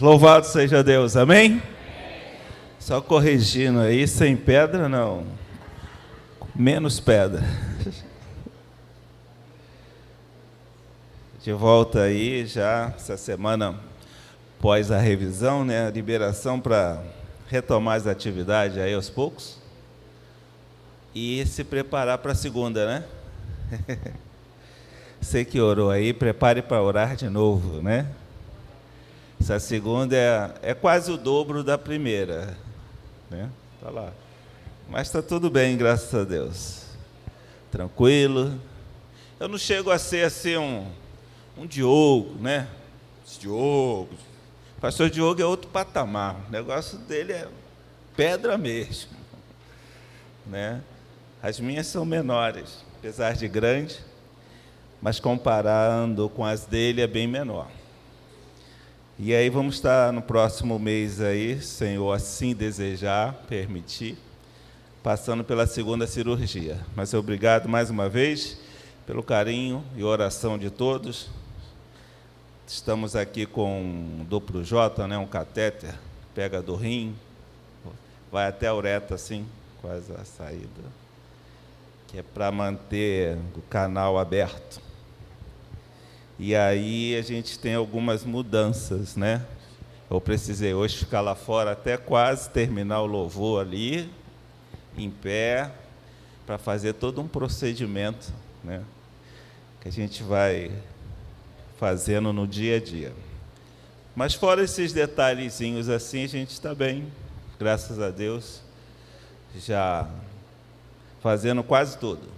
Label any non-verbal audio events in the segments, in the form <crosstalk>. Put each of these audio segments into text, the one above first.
Louvado seja Deus, amém? Só corrigindo aí, sem pedra não. Menos pedra. De volta aí já essa semana após a revisão, né, a liberação para retomar as atividades aí aos poucos e se preparar para a segunda, né? <laughs> Você que orou aí, prepare para orar de novo, né? Essa segunda é, é quase o dobro da primeira. Né? Tá lá. Mas está tudo bem, graças a Deus. Tranquilo. Eu não chego a ser assim um, um Diogo, né? Diogo. Pastor Diogo é outro patamar. O negócio dele é pedra mesmo. <laughs> Né? As minhas são menores, apesar de grande, mas comparando com as dele é bem menor. E aí vamos estar no próximo mês aí, Senhor, assim desejar, permitir, passando pela segunda cirurgia. Mas obrigado mais uma vez pelo carinho e oração de todos. Estamos aqui com um duplo J, né, um catéter, pega do rim, vai até a ureta assim, quase a saída, que é para manter o canal aberto. E aí a gente tem algumas mudanças, né? Eu precisei hoje ficar lá fora até quase terminar o louvor ali, em pé, para fazer todo um procedimento, né? Que a gente vai fazendo no dia a dia. Mas fora esses detalhezinhos assim, a gente está bem, graças a Deus, já fazendo quase tudo.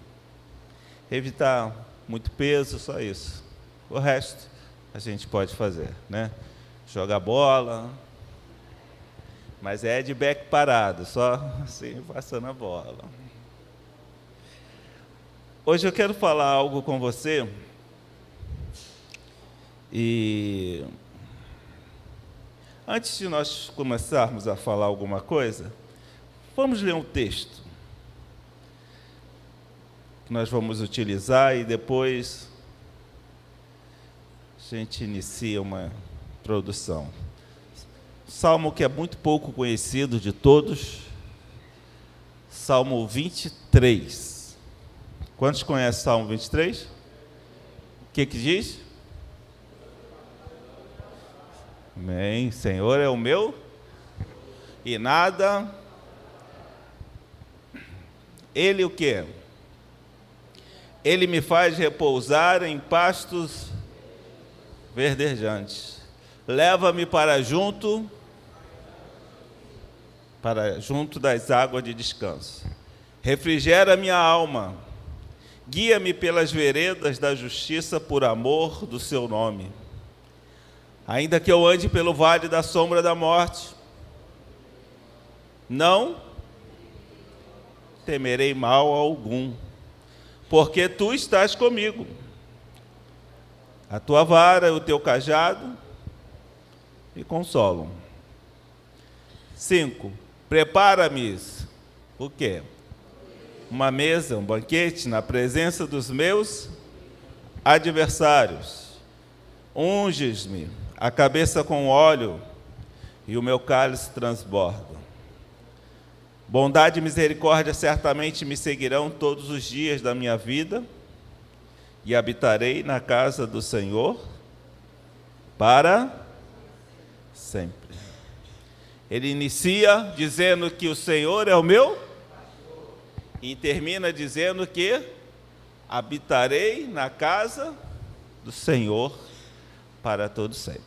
Evitar muito peso, só isso. O resto a gente pode fazer, né? Jogar bola, mas é de back parado, só assim passando a bola. Hoje eu quero falar algo com você e antes de nós começarmos a falar alguma coisa, vamos ler um texto que nós vamos utilizar e depois gente inicia uma introdução. Salmo que é muito pouco conhecido de todos, Salmo 23. Quantos conhecem Salmo 23? O que, que diz? Amém. Senhor é o meu e nada. Ele o que? Ele me faz repousar em pastos verdejantes. Leva-me para junto para junto das águas de descanso. Refrigera minha alma. Guia-me pelas veredas da justiça por amor do seu nome. Ainda que eu ande pelo vale da sombra da morte, não temerei mal algum, porque tu estás comigo a tua vara e o teu cajado me consolam. Cinco, prepara-me o quê? Uma mesa, um banquete na presença dos meus adversários. Unges-me a cabeça com óleo e o meu cálice transborda. Bondade e misericórdia certamente me seguirão todos os dias da minha vida e habitarei na casa do Senhor para sempre. Ele inicia dizendo que o Senhor é o meu e termina dizendo que habitarei na casa do Senhor para todo sempre.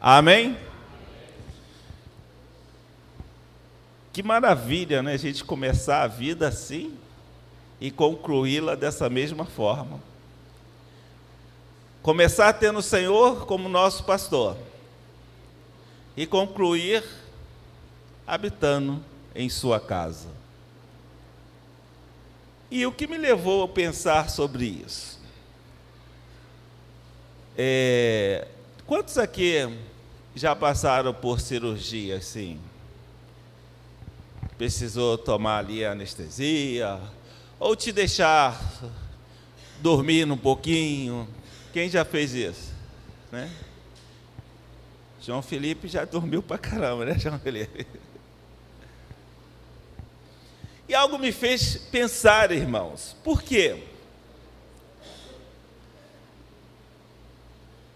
Amém? Que maravilha, né? A gente começar a vida assim e concluí-la dessa mesma forma. Começar tendo o Senhor como nosso pastor e concluir habitando em sua casa. E o que me levou a pensar sobre isso? É, quantos aqui já passaram por cirurgia assim? Precisou tomar ali anestesia, ou te deixar dormir um pouquinho. Quem já fez isso? Né? João Felipe já dormiu pra caramba, né, João Felipe? E algo me fez pensar, irmãos. Por quê?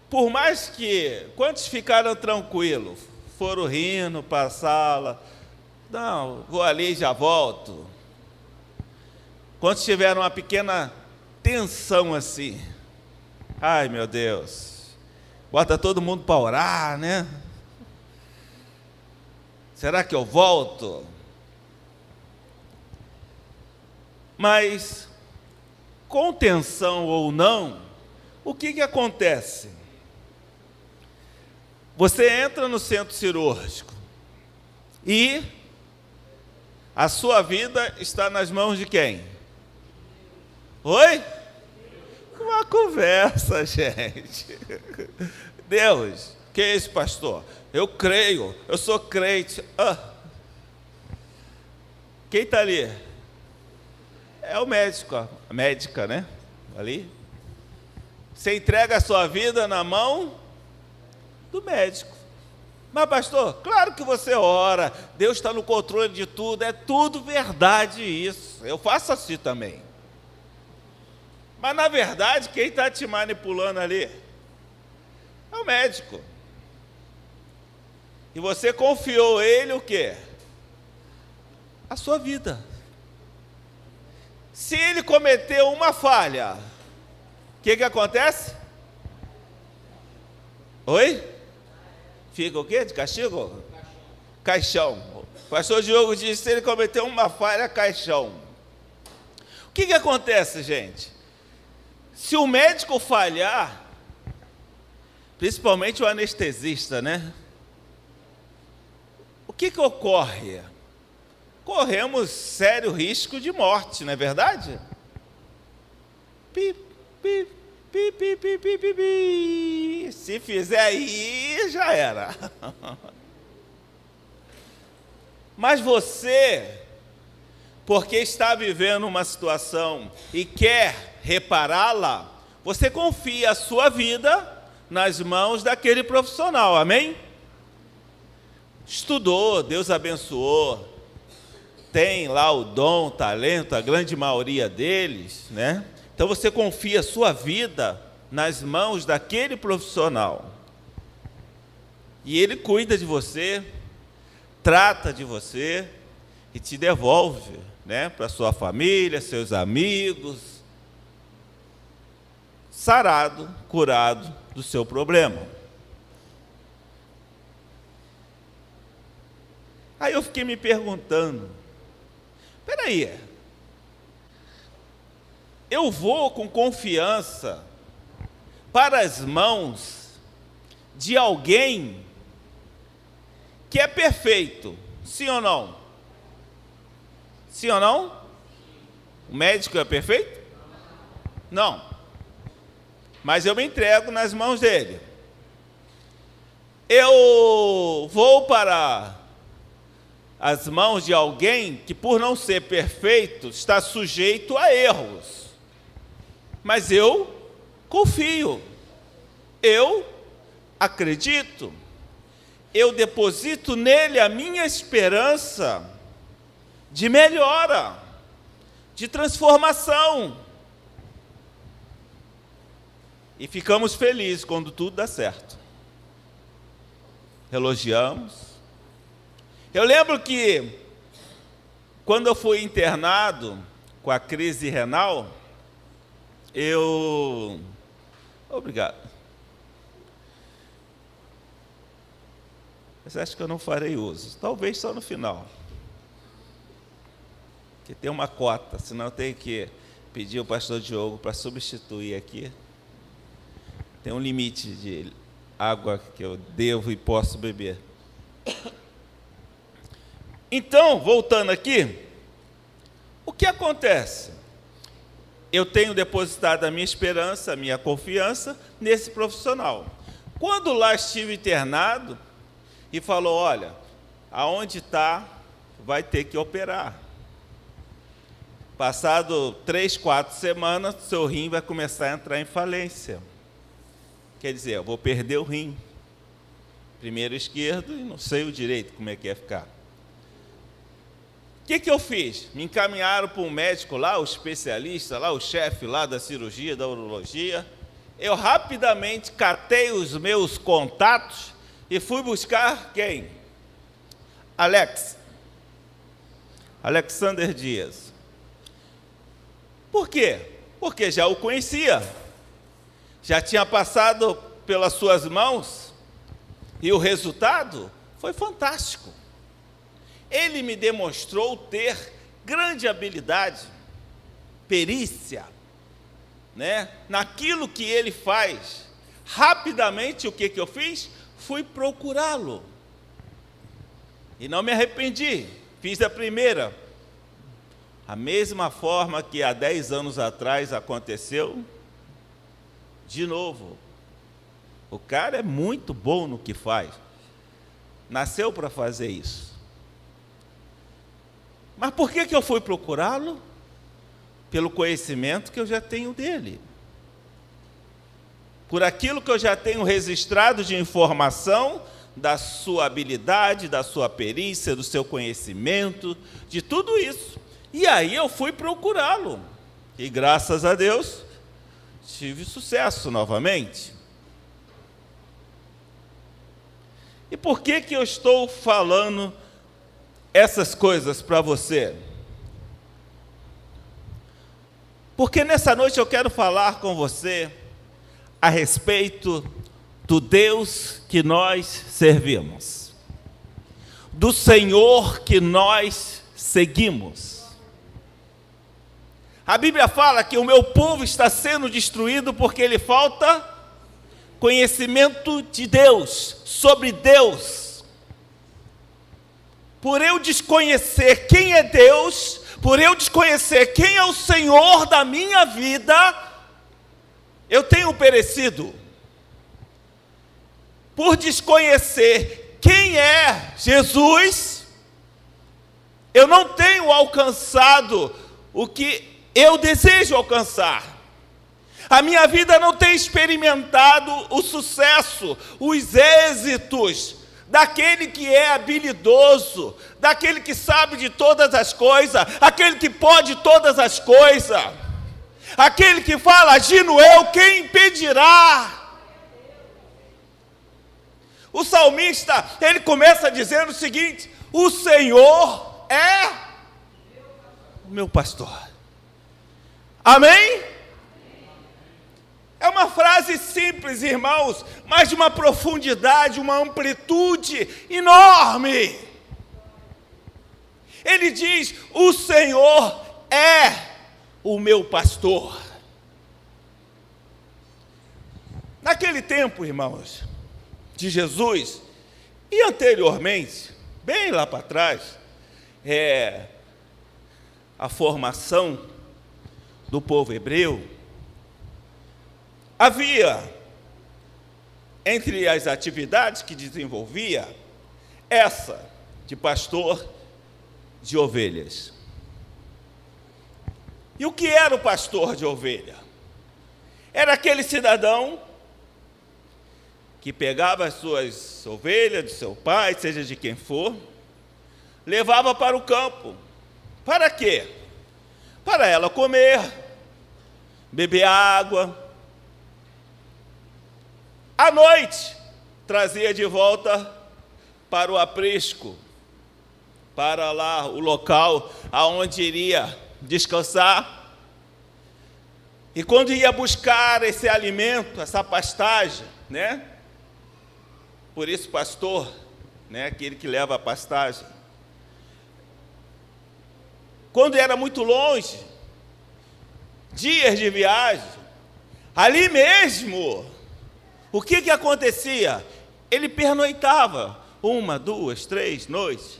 Por mais que quantos ficaram tranquilos, foram rindo para a sala, não, vou ali e já volto. Quantos tiveram uma pequena tensão assim? Ai, meu Deus. Bota todo mundo para orar, né? Será que eu volto? Mas, com tensão ou não, o que, que acontece? Você entra no centro cirúrgico e a sua vida está nas mãos de quem? Oi? Uma conversa, <laughs> gente. Deus, que é esse pastor? Eu creio, eu sou crente. Ah. Quem está ali? É o médico, a médica, né? Ali. Você entrega a sua vida na mão do médico. Mas, pastor, claro que você ora, Deus está no controle de tudo, é tudo verdade isso. Eu faço assim também. Mas, na verdade, quem está te manipulando ali é o médico. E você confiou ele o quê? A sua vida. Se ele cometeu uma falha, o que, que acontece? Oi? Fica o quê? De castigo? Caixão. O pastor Diogo disse: se ele cometeu uma falha, caixão. O que, que acontece, gente? Se o médico falhar, principalmente o anestesista, né? O que, que ocorre? corremos sério risco de morte, não é verdade? Pi, pi, pi, pi, pi, pi, pi, pi. Se fizer aí, já era. <laughs> Mas você, porque está vivendo uma situação e quer repará-la, você confia a sua vida nas mãos daquele profissional, amém? Estudou, Deus abençoou, tem lá o dom, o talento, a grande maioria deles, né? Então você confia a sua vida nas mãos daquele profissional. E ele cuida de você, trata de você e te devolve, né, para sua família, seus amigos, sarado, curado do seu problema. Aí eu fiquei me perguntando, Espera aí. Eu vou com confiança para as mãos de alguém que é perfeito, sim ou não? Sim ou não? O médico é perfeito? Não. Mas eu me entrego nas mãos dele. Eu vou para as mãos de alguém que, por não ser perfeito, está sujeito a erros. Mas eu confio, eu acredito, eu deposito nele a minha esperança de melhora, de transformação. E ficamos felizes quando tudo dá certo. Elogiamos, eu lembro que quando eu fui internado com a crise renal, eu. Obrigado. Mas acho que eu não farei uso. Talvez só no final. Que tem uma cota, senão eu tenho que pedir o pastor Diogo para substituir aqui. Tem um limite de água que eu devo e posso beber. Então, voltando aqui, o que acontece? Eu tenho depositado a minha esperança, a minha confiança nesse profissional. Quando lá estive internado e falou: olha, aonde está, vai ter que operar. Passado três, quatro semanas, seu rim vai começar a entrar em falência. Quer dizer, eu vou perder o rim. primeiro esquerdo e não sei o direito como é que ia ficar. O que, que eu fiz? Me encaminharam para um médico lá, o especialista lá, o chefe lá da cirurgia, da urologia. Eu rapidamente catei os meus contatos e fui buscar quem? Alex. Alexander Dias. Por quê? Porque já o conhecia. Já tinha passado pelas suas mãos e o resultado foi fantástico ele me demonstrou ter grande habilidade, perícia, né, naquilo que ele faz. Rapidamente, o que, que eu fiz? Fui procurá-lo. E não me arrependi. Fiz a primeira. A mesma forma que há 10 anos atrás aconteceu, de novo. O cara é muito bom no que faz. Nasceu para fazer isso. Mas por que, que eu fui procurá-lo? Pelo conhecimento que eu já tenho dele. Por aquilo que eu já tenho registrado de informação da sua habilidade, da sua perícia, do seu conhecimento, de tudo isso. E aí eu fui procurá-lo. E graças a Deus, tive sucesso novamente. E por que que eu estou falando essas coisas para você? Porque nessa noite eu quero falar com você a respeito do Deus que nós servimos, do Senhor que nós seguimos. A Bíblia fala que o meu povo está sendo destruído porque lhe falta conhecimento de Deus, sobre Deus por eu desconhecer quem é Deus, por eu desconhecer quem é o Senhor da minha vida, eu tenho perecido. Por desconhecer quem é Jesus, eu não tenho alcançado o que eu desejo alcançar. A minha vida não tem experimentado o sucesso, os êxitos, daquele que é habilidoso, daquele que sabe de todas as coisas, aquele que pode todas as coisas, aquele que fala, agindo eu, quem impedirá? O salmista, ele começa dizendo o seguinte: O Senhor é o meu pastor. Amém? É uma frase simples, irmãos, mas de uma profundidade, uma amplitude enorme. Ele diz: O Senhor é o meu pastor. Naquele tempo, irmãos, de Jesus, e anteriormente, bem lá para trás, é, a formação do povo hebreu, Havia, entre as atividades que desenvolvia, essa de pastor de ovelhas. E o que era o pastor de ovelha? Era aquele cidadão que pegava as suas ovelhas, do seu pai, seja de quem for, levava para o campo. Para quê? Para ela comer, beber água, à noite, trazia de volta para o aprisco, para lá o local aonde iria descansar. E quando ia buscar esse alimento, essa pastagem, né? Por isso, pastor, né, aquele que leva a pastagem. Quando era muito longe, dias de viagem, ali mesmo, o que, que acontecia? Ele pernoitava uma, duas, três noites.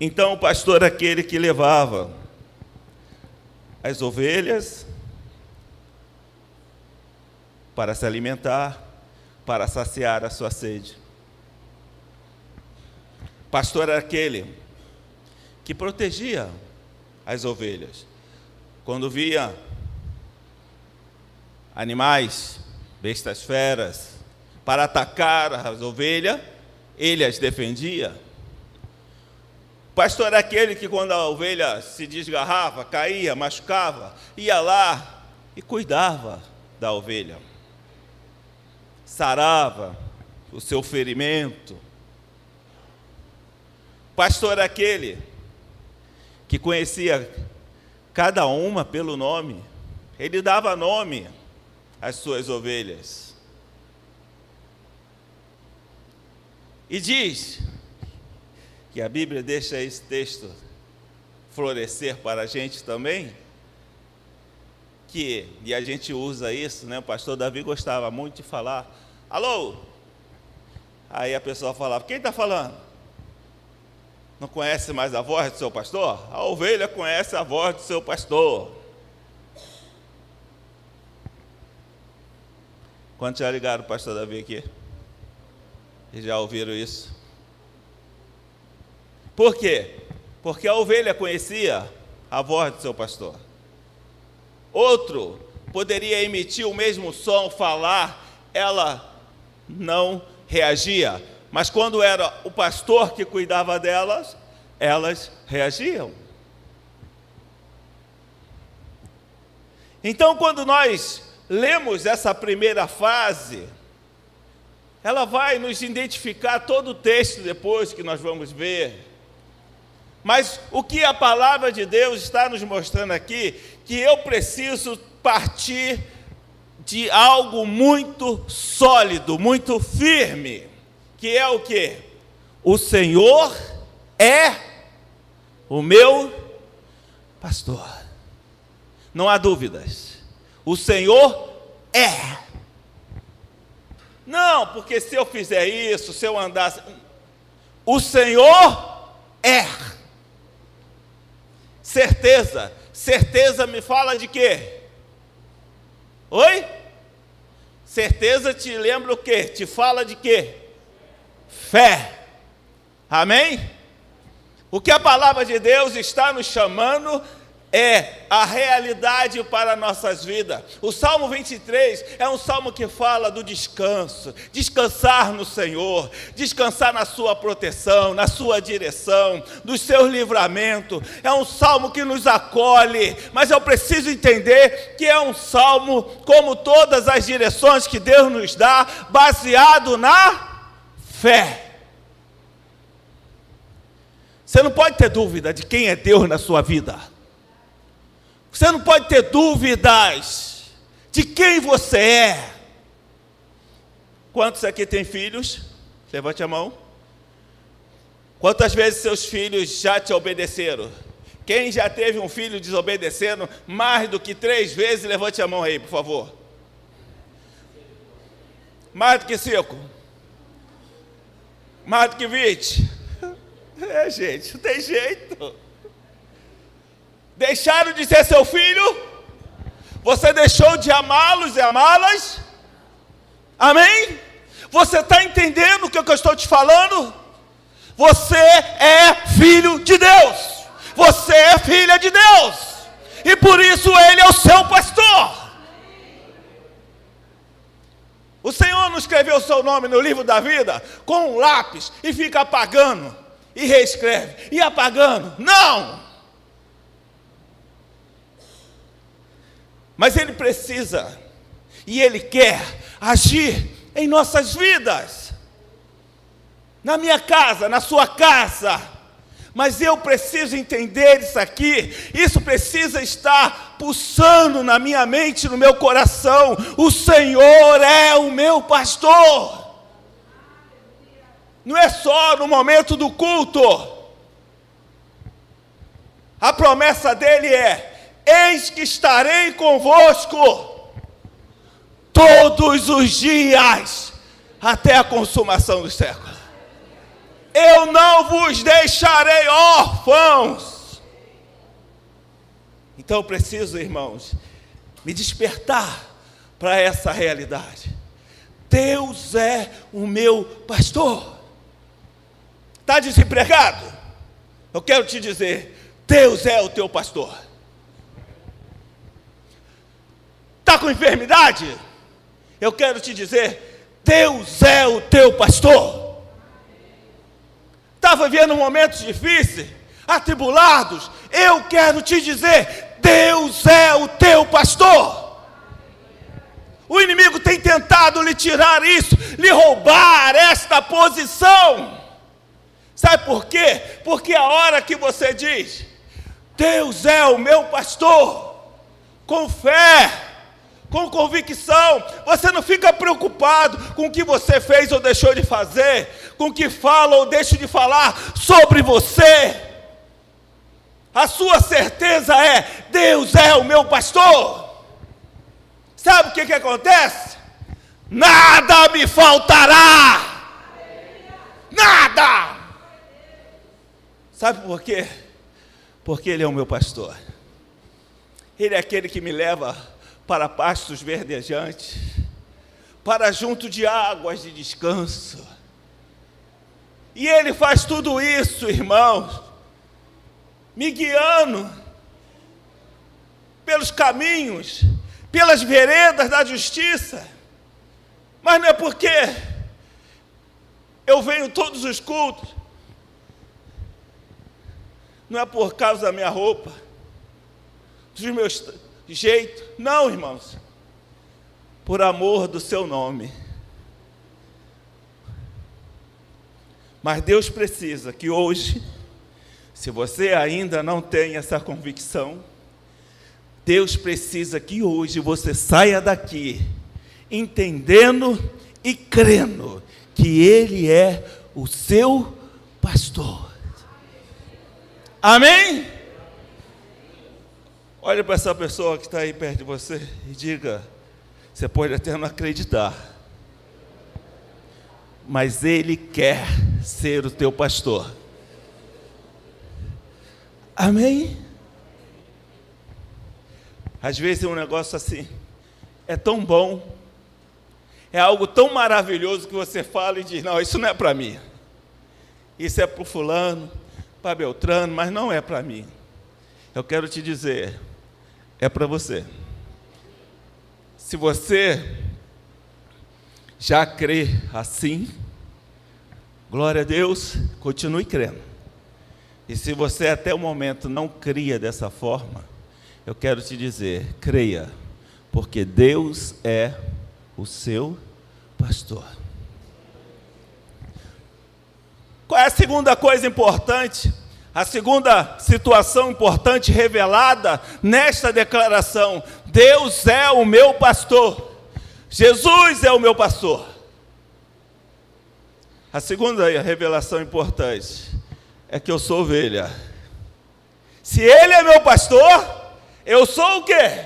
Então o pastor aquele que levava as ovelhas para se alimentar, para saciar a sua sede. Pastor era aquele que protegia as ovelhas. Quando via animais, bestas feras, para atacar as ovelhas, ele as defendia. O pastor era aquele que, quando a ovelha se desgarrava, caía, machucava, ia lá e cuidava da ovelha, sarava o seu ferimento. O pastor era aquele que conhecia cada uma pelo nome, ele dava nome às suas ovelhas. E diz que a Bíblia deixa esse texto florescer para a gente também, que, e a gente usa isso, né? O pastor Davi gostava muito de falar, alô? Aí a pessoa falava, quem está falando? Não conhece mais a voz do seu pastor? A ovelha conhece a voz do seu pastor. Quantos já ligaram o pastor Davi aqui? E já ouviram isso? Por quê? Porque a ovelha conhecia a voz do seu pastor. Outro poderia emitir o mesmo som, falar, ela não reagia. Mas quando era o pastor que cuidava delas, elas reagiam. Então, quando nós lemos essa primeira fase, ela vai nos identificar todo o texto depois que nós vamos ver. Mas o que a palavra de Deus está nos mostrando aqui, que eu preciso partir de algo muito sólido, muito firme que é o que? O Senhor é o meu pastor. Não há dúvidas. O Senhor é. Não, porque se eu fizer isso, se eu andasse. O Senhor é. Certeza. Certeza me fala de quê? Oi? Certeza te lembra o quê? Te fala de quê? Fé. Amém? O que a palavra de Deus está nos chamando é a realidade para nossas vidas. O Salmo 23 é um salmo que fala do descanso, descansar no Senhor, descansar na sua proteção, na sua direção, do seu livramento. É um salmo que nos acolhe, mas eu preciso entender que é um salmo como todas as direções que Deus nos dá, baseado na fé. Você não pode ter dúvida de quem é Deus na sua vida. Você não pode ter dúvidas de quem você é. Quantos aqui têm filhos? Levante a mão. Quantas vezes seus filhos já te obedeceram? Quem já teve um filho desobedecendo mais do que três vezes, levante a mão aí, por favor. Mais do que cinco. 20? <laughs> É, gente, não tem jeito. Deixaram de ser seu filho? Você deixou de amá-los e amá-las? Amém? Você está entendendo o que eu estou te falando? Você é filho de Deus. Você é filha de Deus. E por isso Ele é o seu pastor. O Senhor não escreveu o seu nome no livro da vida com um lápis e fica apagando, e reescreve, e apagando. Não! Mas Ele precisa, e Ele quer agir em nossas vidas, na minha casa, na sua casa, mas eu preciso entender isso aqui, isso precisa estar pulsando na minha mente, no meu coração. O Senhor é o meu pastor. Não é só no momento do culto. A promessa dele é: Eis que estarei convosco todos os dias até a consumação dos séculos eu não vos deixarei órfãos. Então eu preciso, irmãos, me despertar para essa realidade. Deus é o meu pastor. Está desempregado? Eu quero te dizer: Deus é o teu pastor. Está com enfermidade? Eu quero te dizer: Deus é o teu pastor. Está vivendo momentos difíceis, atribulados? Eu quero te dizer: Deus é o teu pastor. O inimigo tem tentado lhe tirar isso, lhe roubar esta posição. Sabe por quê? Porque a hora que você diz, Deus é o meu pastor, com fé, com convicção, você não fica preocupado com o que você fez ou deixou de fazer, com o que fala ou deixa de falar sobre você. A sua certeza é: Deus é o meu pastor. Sabe o que, que acontece? Nada me faltará. Nada. Sabe por quê? Porque Ele é o meu pastor. Ele é aquele que me leva para pastos verdejantes, para junto de águas de descanso. E Ele faz tudo isso, irmãos, me guiando pelos caminhos pelas veredas da justiça. Mas não é porque eu venho todos os cultos, não é por causa da minha roupa, dos meus jeitos, não, irmãos, por amor do seu nome. Mas Deus precisa que hoje, se você ainda não tem essa convicção, Deus precisa que hoje você saia daqui entendendo e crendo que Ele é o seu pastor. Amém? Olhe para essa pessoa que está aí perto de você e diga: você pode até não acreditar, mas Ele quer ser o teu pastor. Amém? Às vezes é um negócio assim, é tão bom, é algo tão maravilhoso que você fala e diz: Não, isso não é para mim. Isso é para o fulano, para Beltrano, mas não é para mim. Eu quero te dizer, é para você. Se você já crê assim, glória a Deus, continue crendo. E se você até o momento não cria dessa forma, eu quero te dizer: creia, porque Deus é o seu pastor. Qual é a segunda coisa importante? A segunda situação importante revelada nesta declaração: Deus é o meu pastor. Jesus é o meu pastor. A segunda revelação importante é que eu sou ovelha. Se Ele é meu pastor, eu sou o quê?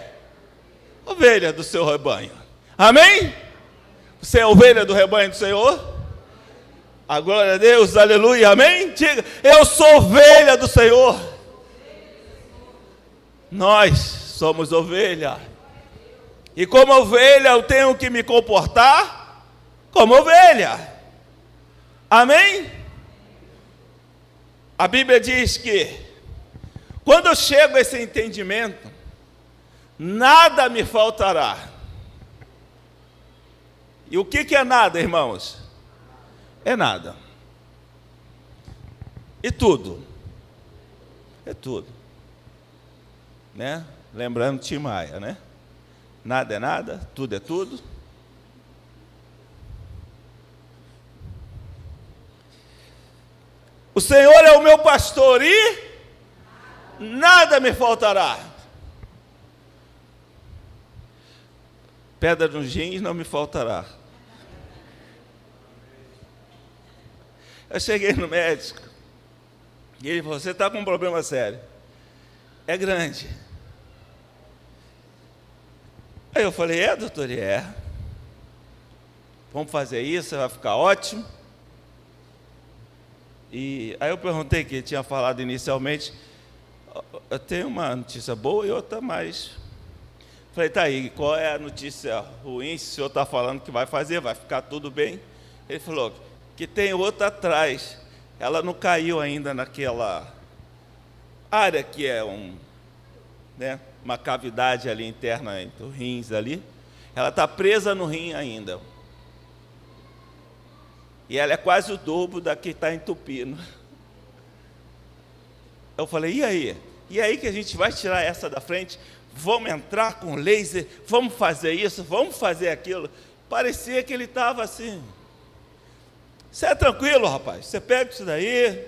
Ovelha do seu rebanho. Amém? Você é ovelha do rebanho do Senhor? A glória a Deus, aleluia, amém? Diga, eu sou ovelha do Senhor. Nós somos ovelha. E como ovelha eu tenho que me comportar como ovelha. Amém? A Bíblia diz que quando eu chego a esse entendimento, nada me faltará. E o que, que é nada, irmãos? É nada. E tudo. É tudo. Né? Lembrando Tim Maia, né? Nada é nada, tudo é tudo. O Senhor é o meu pastor e nada me faltará. Pedra nos jeans não me faltará. Eu cheguei no médico e ele falou: Você está com um problema sério. É grande. Aí eu falei: É, doutor, é. Vamos fazer isso, vai ficar ótimo. E aí eu perguntei que ele tinha falado inicialmente eu tenho uma notícia boa e outra mais. Falei, tá aí, qual é a notícia ruim? Se o senhor está falando que vai fazer, vai ficar tudo bem. Ele falou que tem outra atrás. Ela não caiu ainda naquela área que é um né, uma cavidade ali interna entre os rins ali. Ela está presa no rim ainda. E ela é quase o dobro da que está entupindo. Eu falei, e aí? E aí que a gente vai tirar essa da frente? Vamos entrar com laser, vamos fazer isso, vamos fazer aquilo. Parecia que ele estava assim. Você é tranquilo, rapaz. Você pega isso daí,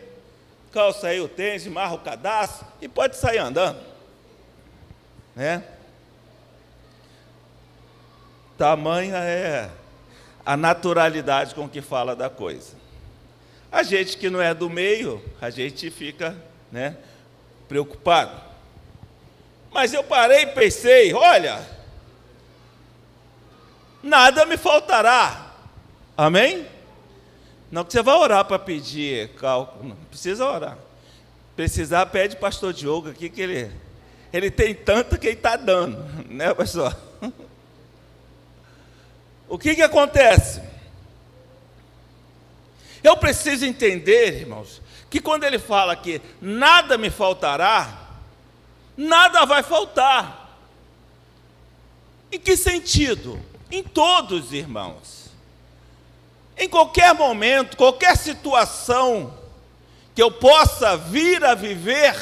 calça aí o tênis, marra o cadastro e pode sair andando. Né? Tamanha é a naturalidade com que fala da coisa. A gente que não é do meio, a gente fica né, preocupado. Mas eu parei e pensei: olha, nada me faltará. Amém? Não que você vai orar para pedir cálculo, não precisa orar. Precisar, pede pastor Diogo aqui, que ele, ele tem tanto que ele está dando, <laughs> né, pastor? <laughs> O que, que acontece? Eu preciso entender, irmãos, que quando ele fala que nada me faltará, nada vai faltar. Em que sentido? Em todos, irmãos. Em qualquer momento, qualquer situação que eu possa vir a viver,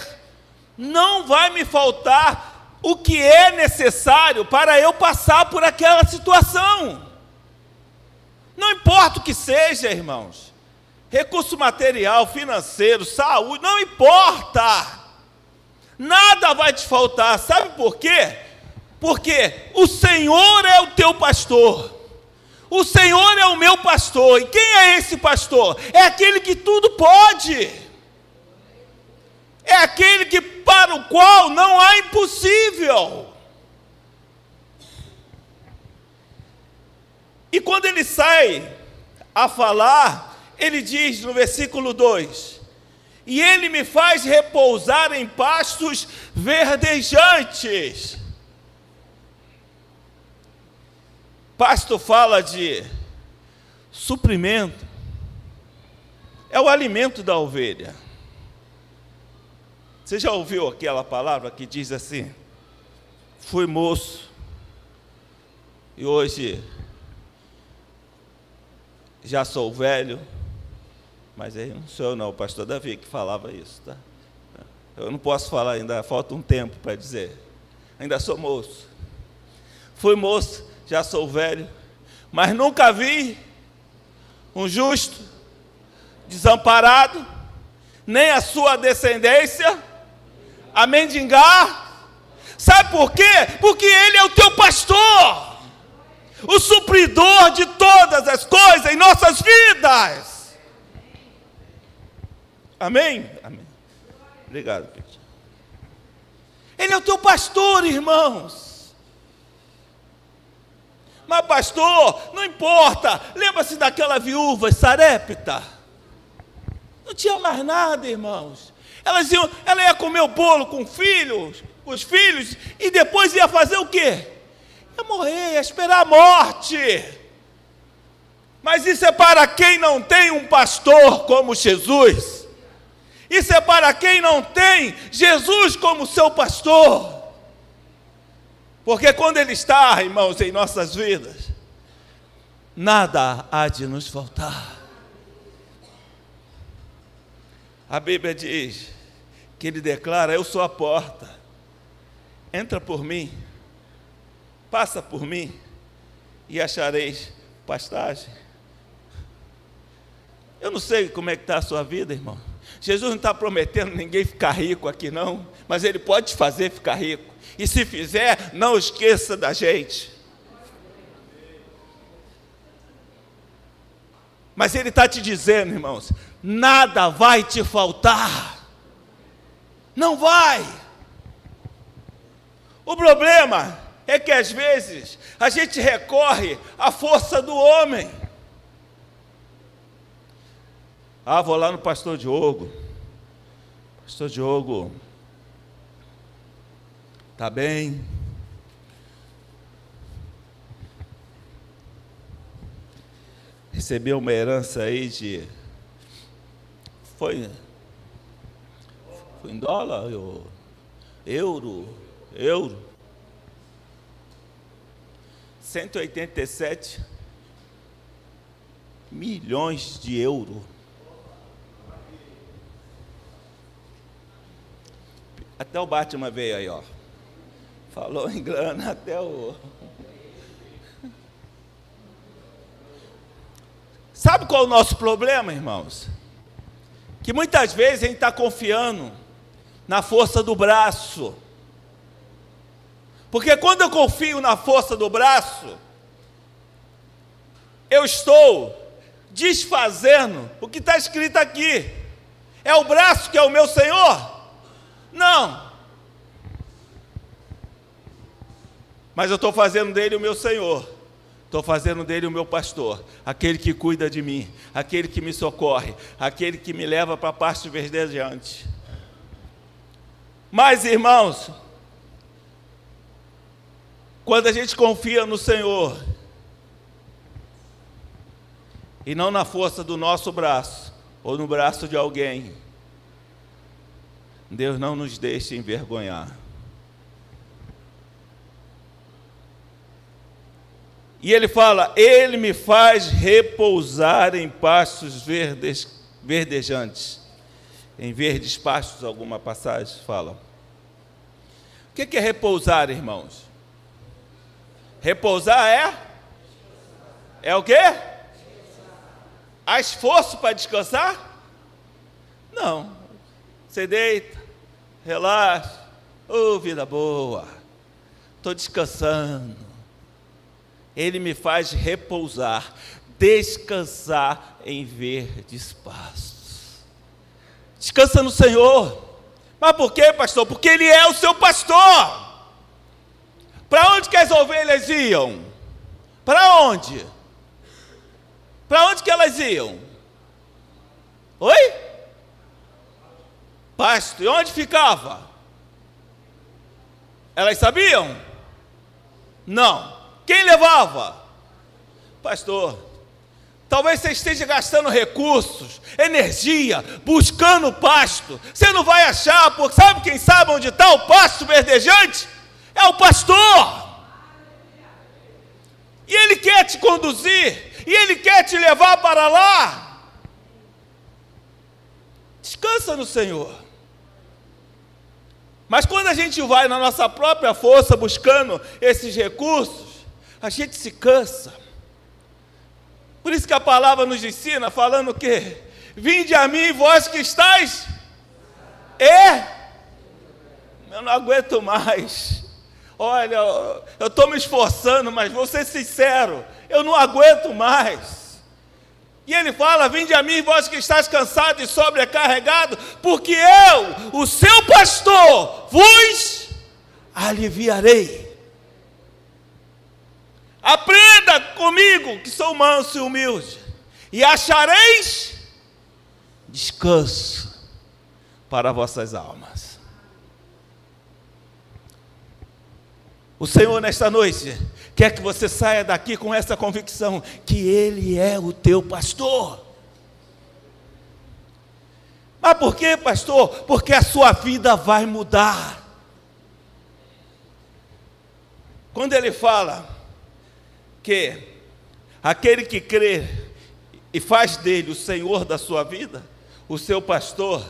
não vai me faltar o que é necessário para eu passar por aquela situação. Não importa o que seja, irmãos. Recurso material, financeiro, saúde, não importa. Nada vai te faltar. Sabe por quê? Porque o Senhor é o teu pastor. O Senhor é o meu pastor. E quem é esse pastor? É aquele que tudo pode. É aquele que para o qual não há impossível. E quando ele sai a falar, ele diz no versículo 2: E ele me faz repousar em pastos verdejantes. Pasto fala de suprimento, é o alimento da ovelha. Você já ouviu aquela palavra que diz assim: fui moço e hoje já sou velho, mas aí não sou eu não, o pastor Davi que falava isso, tá? Eu não posso falar ainda, falta um tempo para dizer. Ainda sou moço. Fui moço, já sou velho, mas nunca vi um justo desamparado, nem a sua descendência a mendigar. Sabe por quê? Porque ele é o teu pastor o supridor de todas as coisas em nossas vidas. Amém? Amém. Obrigado. Ele é o teu pastor, irmãos. Mas, pastor, não importa. Lembra-se daquela viúva Sarepta? Não tinha mais nada, irmãos. Elas iam, ela ia comer o bolo com filhos, os filhos, e depois ia fazer o quê? É morrer, é esperar a morte. Mas isso é para quem não tem um pastor como Jesus. Isso é para quem não tem Jesus como seu pastor. Porque quando Ele está, irmãos, em nossas vidas, nada há de nos faltar. A Bíblia diz que Ele declara: Eu sou a porta, entra por mim Passa por mim e achareis pastagem. Eu não sei como é que está a sua vida, irmão. Jesus não está prometendo ninguém ficar rico aqui, não, mas Ele pode te fazer ficar rico. E se fizer, não esqueça da gente. Mas Ele está te dizendo, irmãos, nada vai te faltar. Não vai. O problema é que às vezes a gente recorre à força do homem. Ah, vou lá no pastor Diogo. Pastor Diogo, tá bem? Recebi uma herança aí de. Foi. Foi em dólar, euro. euro. 187 milhões de euros. Até o Batman veio aí, ó. Falou <laughs> em grana até o. Sabe qual é o nosso problema, irmãos? Que muitas vezes a gente está confiando na força do braço. Porque quando eu confio na força do braço, eu estou desfazendo o que está escrito aqui. É o braço que é o meu Senhor? Não. Mas eu estou fazendo dele o meu Senhor. Estou fazendo dele o meu pastor, aquele que cuida de mim, aquele que me socorre, aquele que me leva para a parte verdejante. Mas, irmãos, quando a gente confia no Senhor, e não na força do nosso braço, ou no braço de alguém, Deus não nos deixa envergonhar. E ele fala: Ele me faz repousar em pastos verdes, verdejantes. Em verdes pastos, alguma passagem fala. O que é repousar, irmãos? Repousar é? É o quê? Há esforço para descansar? Não. Você deita, relaxa. Ô, oh, vida boa. Estou descansando ele me faz repousar, descansar em verdes pastos. Descansa no Senhor. Mas por quê, pastor? Porque Ele é o seu pastor. Para onde que as ovelhas iam? Para onde? Para onde que elas iam? Oi? Pasto. E onde ficava? Elas sabiam? Não. Quem levava? Pastor. Talvez você esteja gastando recursos, energia, buscando pasto. Você não vai achar, porque sabe quem sabe onde está o pasto verdejante? É o pastor. E ele quer te conduzir, e ele quer te levar para lá. Descansa no Senhor. Mas quando a gente vai na nossa própria força buscando esses recursos, a gente se cansa. Por isso que a palavra nos ensina, falando o quê? Vinde a mim, vós que estáis, e eu não aguento mais. Olha, eu estou me esforçando, mas vou ser sincero, eu não aguento mais. E ele fala: Vinde a mim, vós que estáis cansados e sobrecarregados, porque eu, o seu pastor, vos aliviarei. Aprenda comigo, que sou manso e humilde, e achareis descanso para vossas almas. O Senhor, nesta noite, quer que você saia daqui com essa convicção: que Ele é o teu pastor. Mas por quê, pastor? Porque a sua vida vai mudar. Quando ele fala, que aquele que crê e faz dele o Senhor da sua vida, o seu pastor,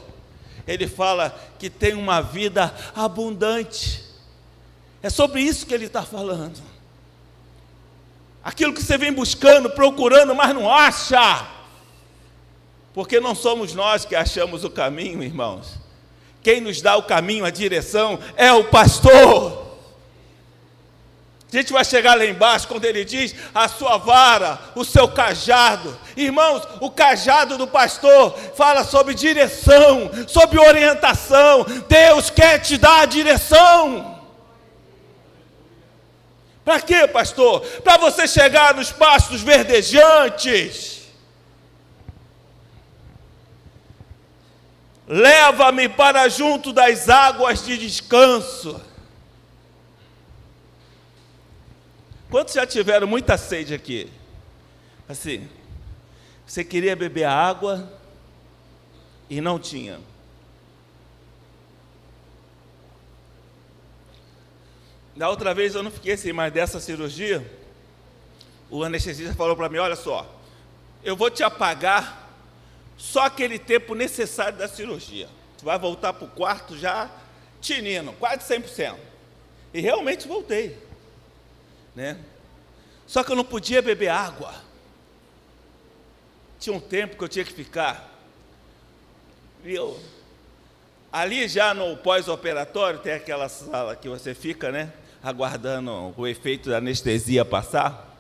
ele fala que tem uma vida abundante. É sobre isso que ele está falando. Aquilo que você vem buscando, procurando, mas não acha. Porque não somos nós que achamos o caminho, irmãos. Quem nos dá o caminho, a direção, é o pastor. A gente vai chegar lá embaixo quando ele diz a sua vara, o seu cajado. Irmãos, o cajado do pastor fala sobre direção, sobre orientação. Deus quer te dar a direção. Para quê, pastor? Para você chegar nos pastos verdejantes. Leva-me para junto das águas de descanso. Quantos já tiveram muita sede aqui? Assim, você queria beber água e não tinha. Da outra vez eu não fiquei assim, mas dessa cirurgia, o anestesista falou para mim: olha só, eu vou te apagar só aquele tempo necessário da cirurgia. Tu vai voltar para o quarto já tinino, quase 100%. E realmente voltei. Né? Só que eu não podia beber água. Tinha um tempo que eu tinha que ficar. Viu? Ali já no pós-operatório tem aquela sala que você fica, né? Aguardando o efeito da anestesia passar.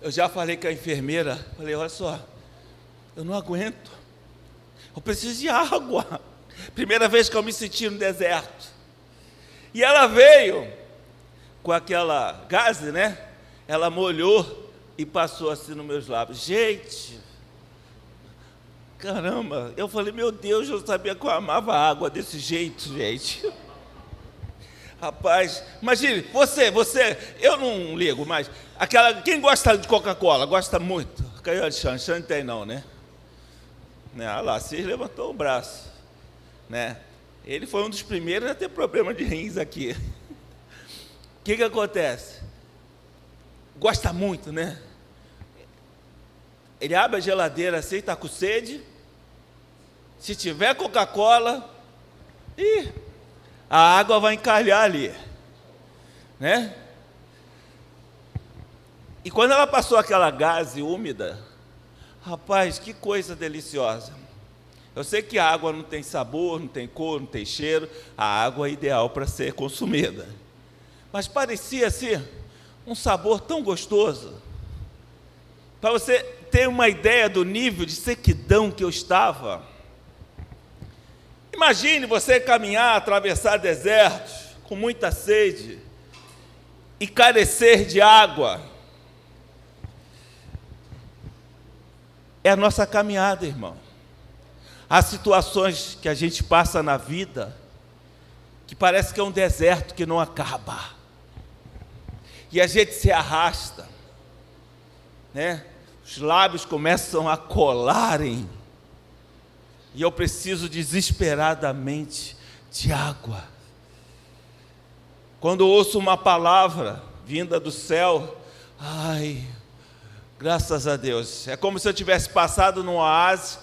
Eu já falei com a enfermeira, falei, olha só, eu não aguento. Eu preciso de água. <laughs> Primeira vez que eu me senti no deserto. E ela veio com aquela gaze, né? Ela molhou e passou assim nos meus lábios. Gente, caramba, eu falei, meu Deus, eu sabia que eu amava água desse jeito, gente. <laughs> Rapaz, imagine, você, você, eu não ligo, mas aquela, quem gosta de Coca-Cola? Gosta muito. Caiu de não tem não, né? né? Lá, Cis levantou o braço, né? Ele foi um dos primeiros a ter problema de rins aqui. O <laughs> que que acontece? Gosta muito, né? Ele abre a geladeira assim, está com sede. Se tiver Coca-Cola, e a água vai encalhar ali, né? E quando ela passou aquela gaze úmida, rapaz, que coisa deliciosa. Eu sei que a água não tem sabor, não tem cor, não tem cheiro, a água é ideal para ser consumida. Mas parecia ser um sabor tão gostoso. Para você ter uma ideia do nível de sequidão que eu estava. Imagine você caminhar, atravessar desertos com muita sede e carecer de água. É a nossa caminhada, irmão. Há situações que a gente passa na vida que parece que é um deserto que não acaba. E a gente se arrasta, né? Os lábios começam a colarem. E eu preciso desesperadamente de água. Quando ouço uma palavra vinda do céu, ai, graças a Deus. É como se eu tivesse passado num oásis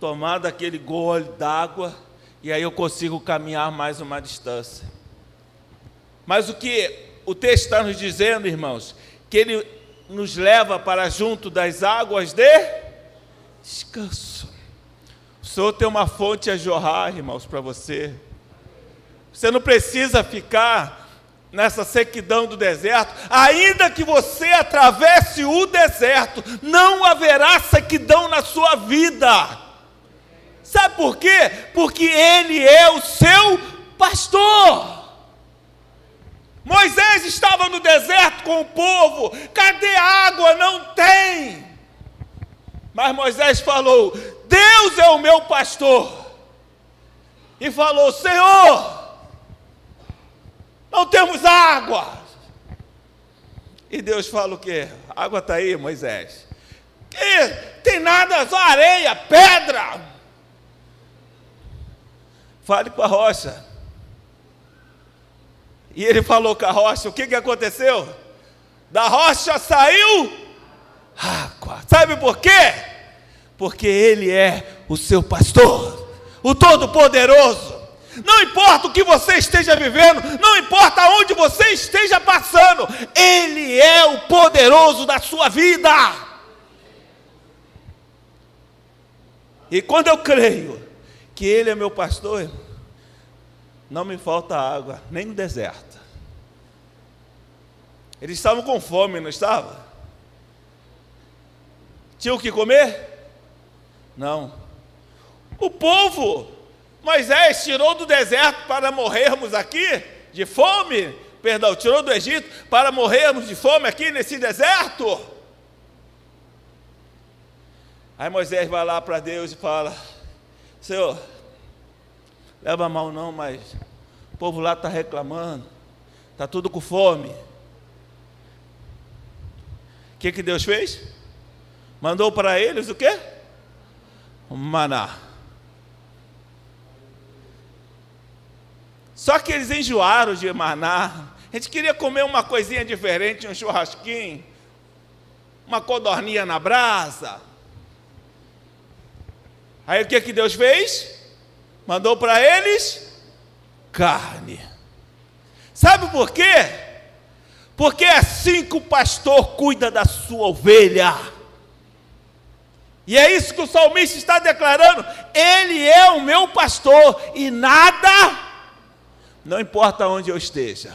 tomado aquele gole d'água e aí eu consigo caminhar mais uma distância. Mas o que o texto está nos dizendo, irmãos, que ele nos leva para junto das águas de descanso. O Senhor tem uma fonte a jorrar, irmãos, para você. Você não precisa ficar nessa sequidão do deserto, ainda que você atravesse o deserto, não haverá sequidão na sua vida. Sabe por quê? Porque Ele é o seu pastor. Moisés estava no deserto com o povo, cadê água? Não tem. Mas Moisés falou: Deus é o meu pastor. E falou: Senhor, não temos água. E Deus fala o quê? água está aí, Moisés. Que tem nada, só areia, pedra. Fale com a rocha. E ele falou com a rocha, o que, que aconteceu? Da rocha saiu água. Sabe por quê? Porque ele é o seu pastor, o Todo-Poderoso. Não importa o que você esteja vivendo, não importa onde você esteja passando, Ele é o poderoso da sua vida. E quando eu creio que Ele é meu pastor, não me falta água, nem no deserto. Eles estavam com fome, não estavam? Tinham o que comer? Não. O povo, Moisés tirou do deserto para morrermos aqui de fome, perdão, tirou do Egito para morrermos de fome aqui nesse deserto. Aí Moisés vai lá para Deus e fala: Senhor, leva mal não, mas o povo lá está reclamando, está tudo com fome. O que, que Deus fez? Mandou para eles o quê? Maná. Só que eles enjoaram de maná. A gente queria comer uma coisinha diferente, um churrasquinho, uma codorninha na brasa. Aí o que, que Deus fez? Mandou para eles carne. Sabe por quê? Porque é assim que o pastor cuida da sua ovelha. E é isso que o salmista está declarando. Ele é o meu pastor e nada, não importa onde eu esteja,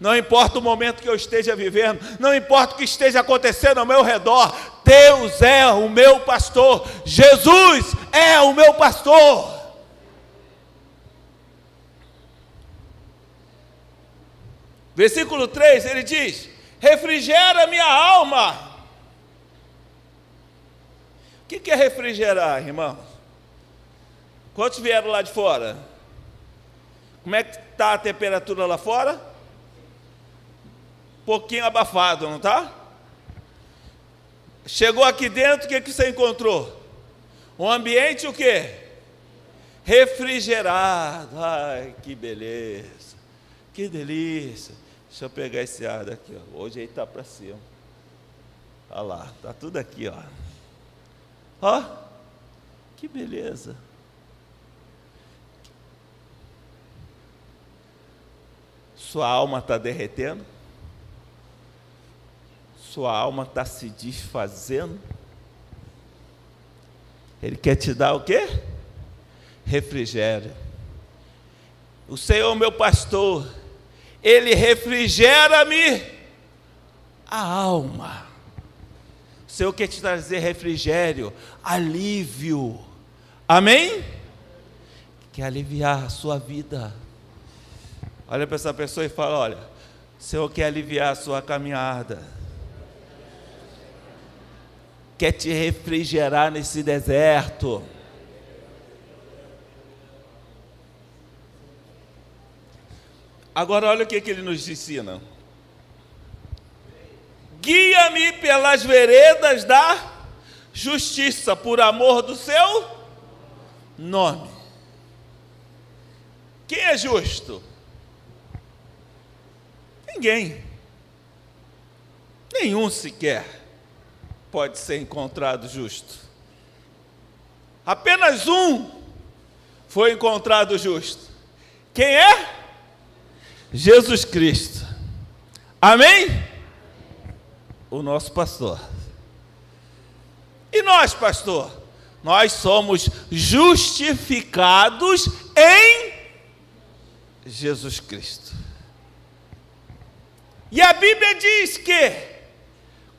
não importa o momento que eu esteja vivendo, não importa o que esteja acontecendo ao meu redor, Deus é o meu pastor, Jesus é o meu pastor. Versículo 3, ele diz: refrigera minha alma o que, é refrigerar, irmãos? Quantos vieram lá de fora? Como é que está a temperatura lá fora? Pouquinho abafado, não está? Chegou aqui dentro, o que, que você encontrou? Um ambiente o quê? Refrigerado. Ai, que beleza. Que delícia. Deixa eu pegar esse ar daqui. Ó. Hoje aí está para cima. Olha lá, está tudo aqui, ó. Ó, que beleza. Sua alma está derretendo, sua alma está se desfazendo. Ele quer te dar o quê? Refrigério. O Senhor, meu pastor, Ele refrigera-me a alma. Senhor quer te trazer refrigério, alívio. Amém? Quer aliviar a sua vida. Olha para essa pessoa e fala: olha, o Senhor quer aliviar a sua caminhada. Quer te refrigerar nesse deserto. Agora olha o que, que ele nos ensina guia-me pelas veredas da justiça, por amor do seu nome. Quem é justo? Ninguém. Nenhum sequer pode ser encontrado justo. Apenas um foi encontrado justo. Quem é? Jesus Cristo. Amém? O nosso pastor. E nós, pastor? Nós somos justificados em Jesus Cristo. E a Bíblia diz que,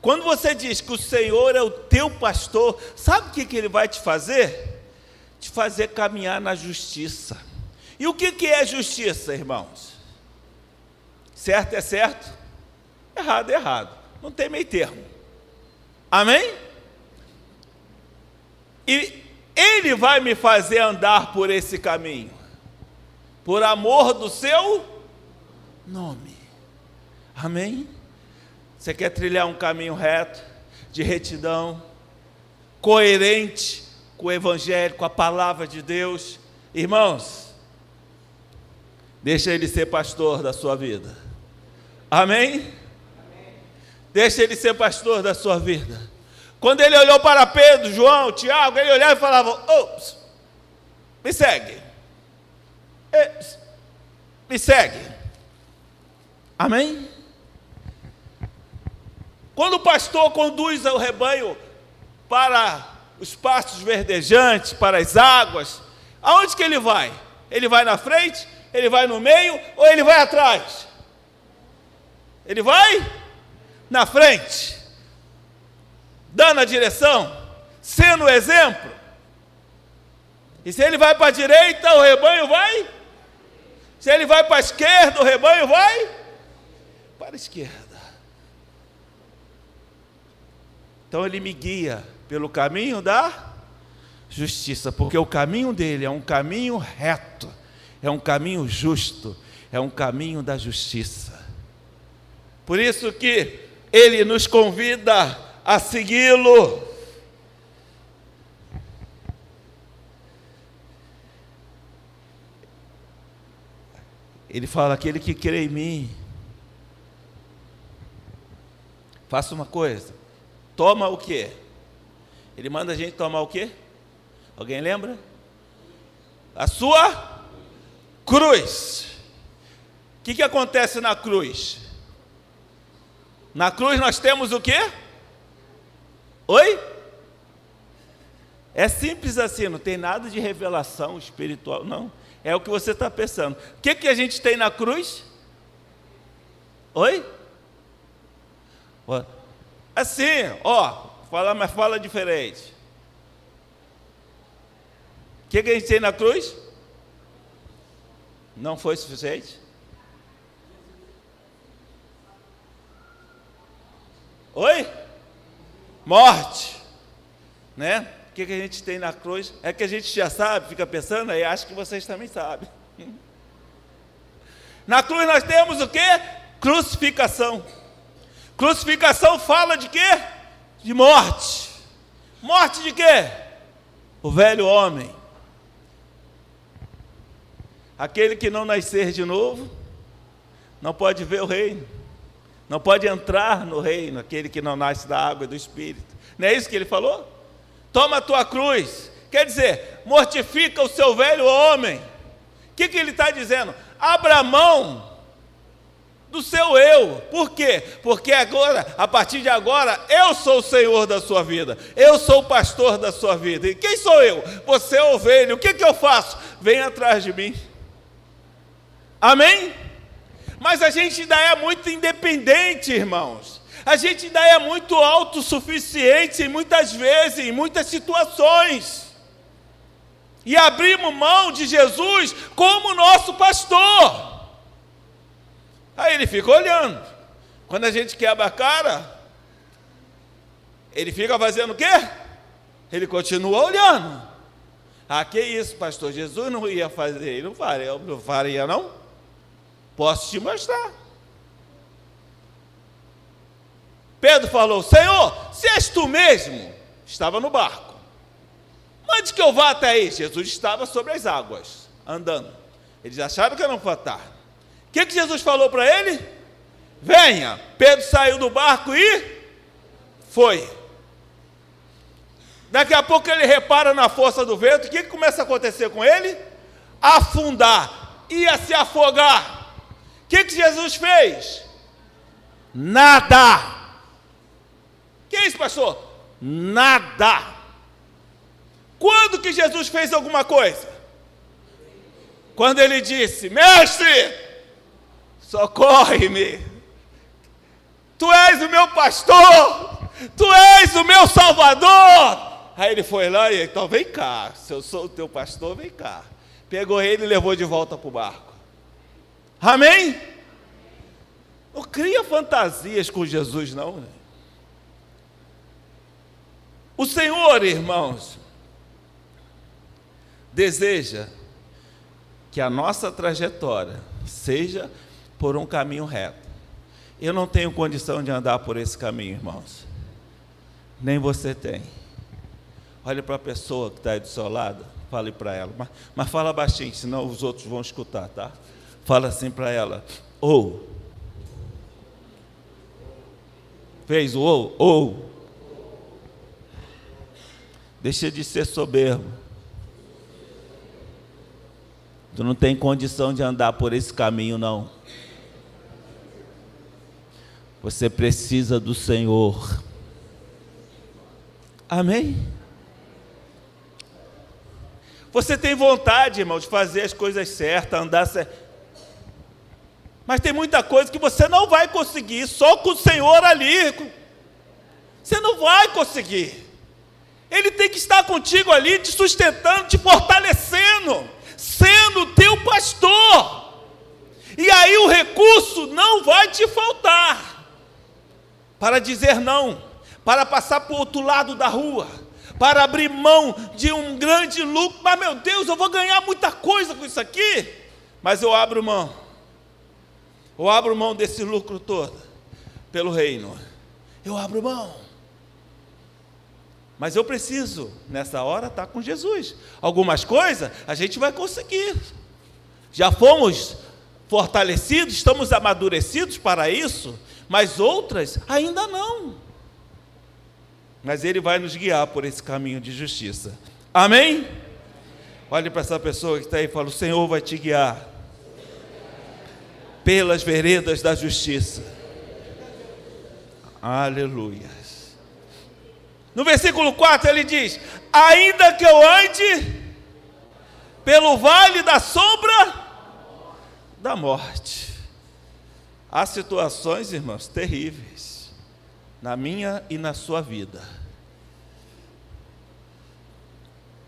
quando você diz que o Senhor é o teu pastor, sabe o que, que ele vai te fazer? Te fazer caminhar na justiça. E o que, que é justiça, irmãos? Certo é certo, errado é errado. Não tem meio termo. Amém? E Ele vai me fazer andar por esse caminho, por amor do seu nome. Amém? Você quer trilhar um caminho reto, de retidão, coerente com o Evangelho, com a palavra de Deus? Irmãos, deixa Ele ser pastor da sua vida. Amém? Deixa ele ser pastor da sua vida. Quando ele olhou para Pedro, João, Tiago, ele olhava e falava: oh, me segue. Me segue. Amém? Quando o pastor conduz o rebanho para os pastos verdejantes, para as águas, aonde que ele vai? Ele vai na frente? Ele vai no meio ou ele vai atrás? Ele vai na frente, dando a direção, sendo o exemplo. E se ele vai para a direita, o rebanho vai. Se ele vai para a esquerda, o rebanho vai para a esquerda. Então ele me guia pelo caminho da justiça, porque o caminho dele é um caminho reto, é um caminho justo, é um caminho da justiça. Por isso que ele nos convida a segui-lo. Ele fala: aquele que crê em mim, faça uma coisa, toma o quê? Ele manda a gente tomar o quê? Alguém lembra? A sua cruz. O que, que acontece na cruz? Na cruz nós temos o quê? Oi? É simples assim, não tem nada de revelação espiritual, não. É o que você está pensando. O que, que a gente tem na cruz? Oi? Assim, ó, fala, mas fala diferente. O que, que a gente tem na cruz? Não foi suficiente? Oi? Morte. Né? O que, que a gente tem na cruz? É que a gente já sabe, fica pensando, aí acho que vocês também sabem. Na cruz nós temos o que? Crucificação. Crucificação fala de quê? De morte. Morte de quê? O velho homem. Aquele que não nascer de novo, não pode ver o reino. Não pode entrar no reino, aquele que não nasce da água e do Espírito. Não é isso que ele falou? Toma a tua cruz. Quer dizer, mortifica o seu velho homem. O que, que ele está dizendo? Abra mão do seu eu. Por quê? Porque agora, a partir de agora, eu sou o Senhor da sua vida. Eu sou o pastor da sua vida. E quem sou eu? Você é ovelha. O que, que eu faço? Vem atrás de mim. Amém? Mas a gente ainda é muito independente, irmãos. A gente ainda é muito autossuficiente muitas vezes, em muitas situações. E abrimos mão de Jesus como nosso pastor. Aí ele fica olhando. Quando a gente quebra a cara, ele fica fazendo o quê? Ele continua olhando. Ah, que isso, pastor? Jesus não ia fazer, ele não faria, não faria, não? Posso te mostrar. Pedro falou: Senhor, se és tu mesmo, estava no barco. Mande que eu vá até aí. Jesus estava sobre as águas, andando. Eles acharam que era um fantasma. O que, que Jesus falou para ele? Venha. Pedro saiu do barco e foi. Daqui a pouco ele repara na força do vento. O que, que começa a acontecer com ele? Afundar. Ia se afogar que, que Jesus fez? Nada. Que é isso, pastor? Nada. Quando que Jesus fez alguma coisa? Quando ele disse: Mestre, socorre-me. Tu és o meu pastor, tu és o meu salvador. Aí ele foi lá e então vem cá, se eu sou o teu pastor, vem cá. Pegou ele e levou de volta para o barco. Amém? Não cria fantasias com Jesus, não. O Senhor, irmãos, deseja que a nossa trajetória seja por um caminho reto. Eu não tenho condição de andar por esse caminho, irmãos. Nem você tem. Olhe para a pessoa que está aí do seu lado, fale para ela. Mas, mas fala baixinho, senão os outros vão escutar, tá? Fala assim para ela: ou. Fez o ou? Ou. Deixa de ser soberbo. Tu não tem condição de andar por esse caminho, não. Você precisa do Senhor. Amém? Você tem vontade, irmão, de fazer as coisas certas, andar certo. Mas tem muita coisa que você não vai conseguir só com o Senhor ali. Você não vai conseguir. Ele tem que estar contigo ali, te sustentando, te fortalecendo, sendo teu pastor. E aí o recurso não vai te faltar para dizer não, para passar para o outro lado da rua, para abrir mão de um grande lucro. Mas meu Deus, eu vou ganhar muita coisa com isso aqui, mas eu abro mão ou abro mão desse lucro todo pelo reino. Eu abro mão. Mas eu preciso, nessa hora, estar com Jesus. Algumas coisas a gente vai conseguir. Já fomos fortalecidos, estamos amadurecidos para isso, mas outras ainda não. Mas Ele vai nos guiar por esse caminho de justiça. Amém? Olhe para essa pessoa que está aí e fala: O Senhor vai te guiar pelas veredas da justiça. Aleluia. No versículo 4 ele diz: Ainda que eu ande pelo vale da sombra da morte. Há situações, irmãos, terríveis na minha e na sua vida.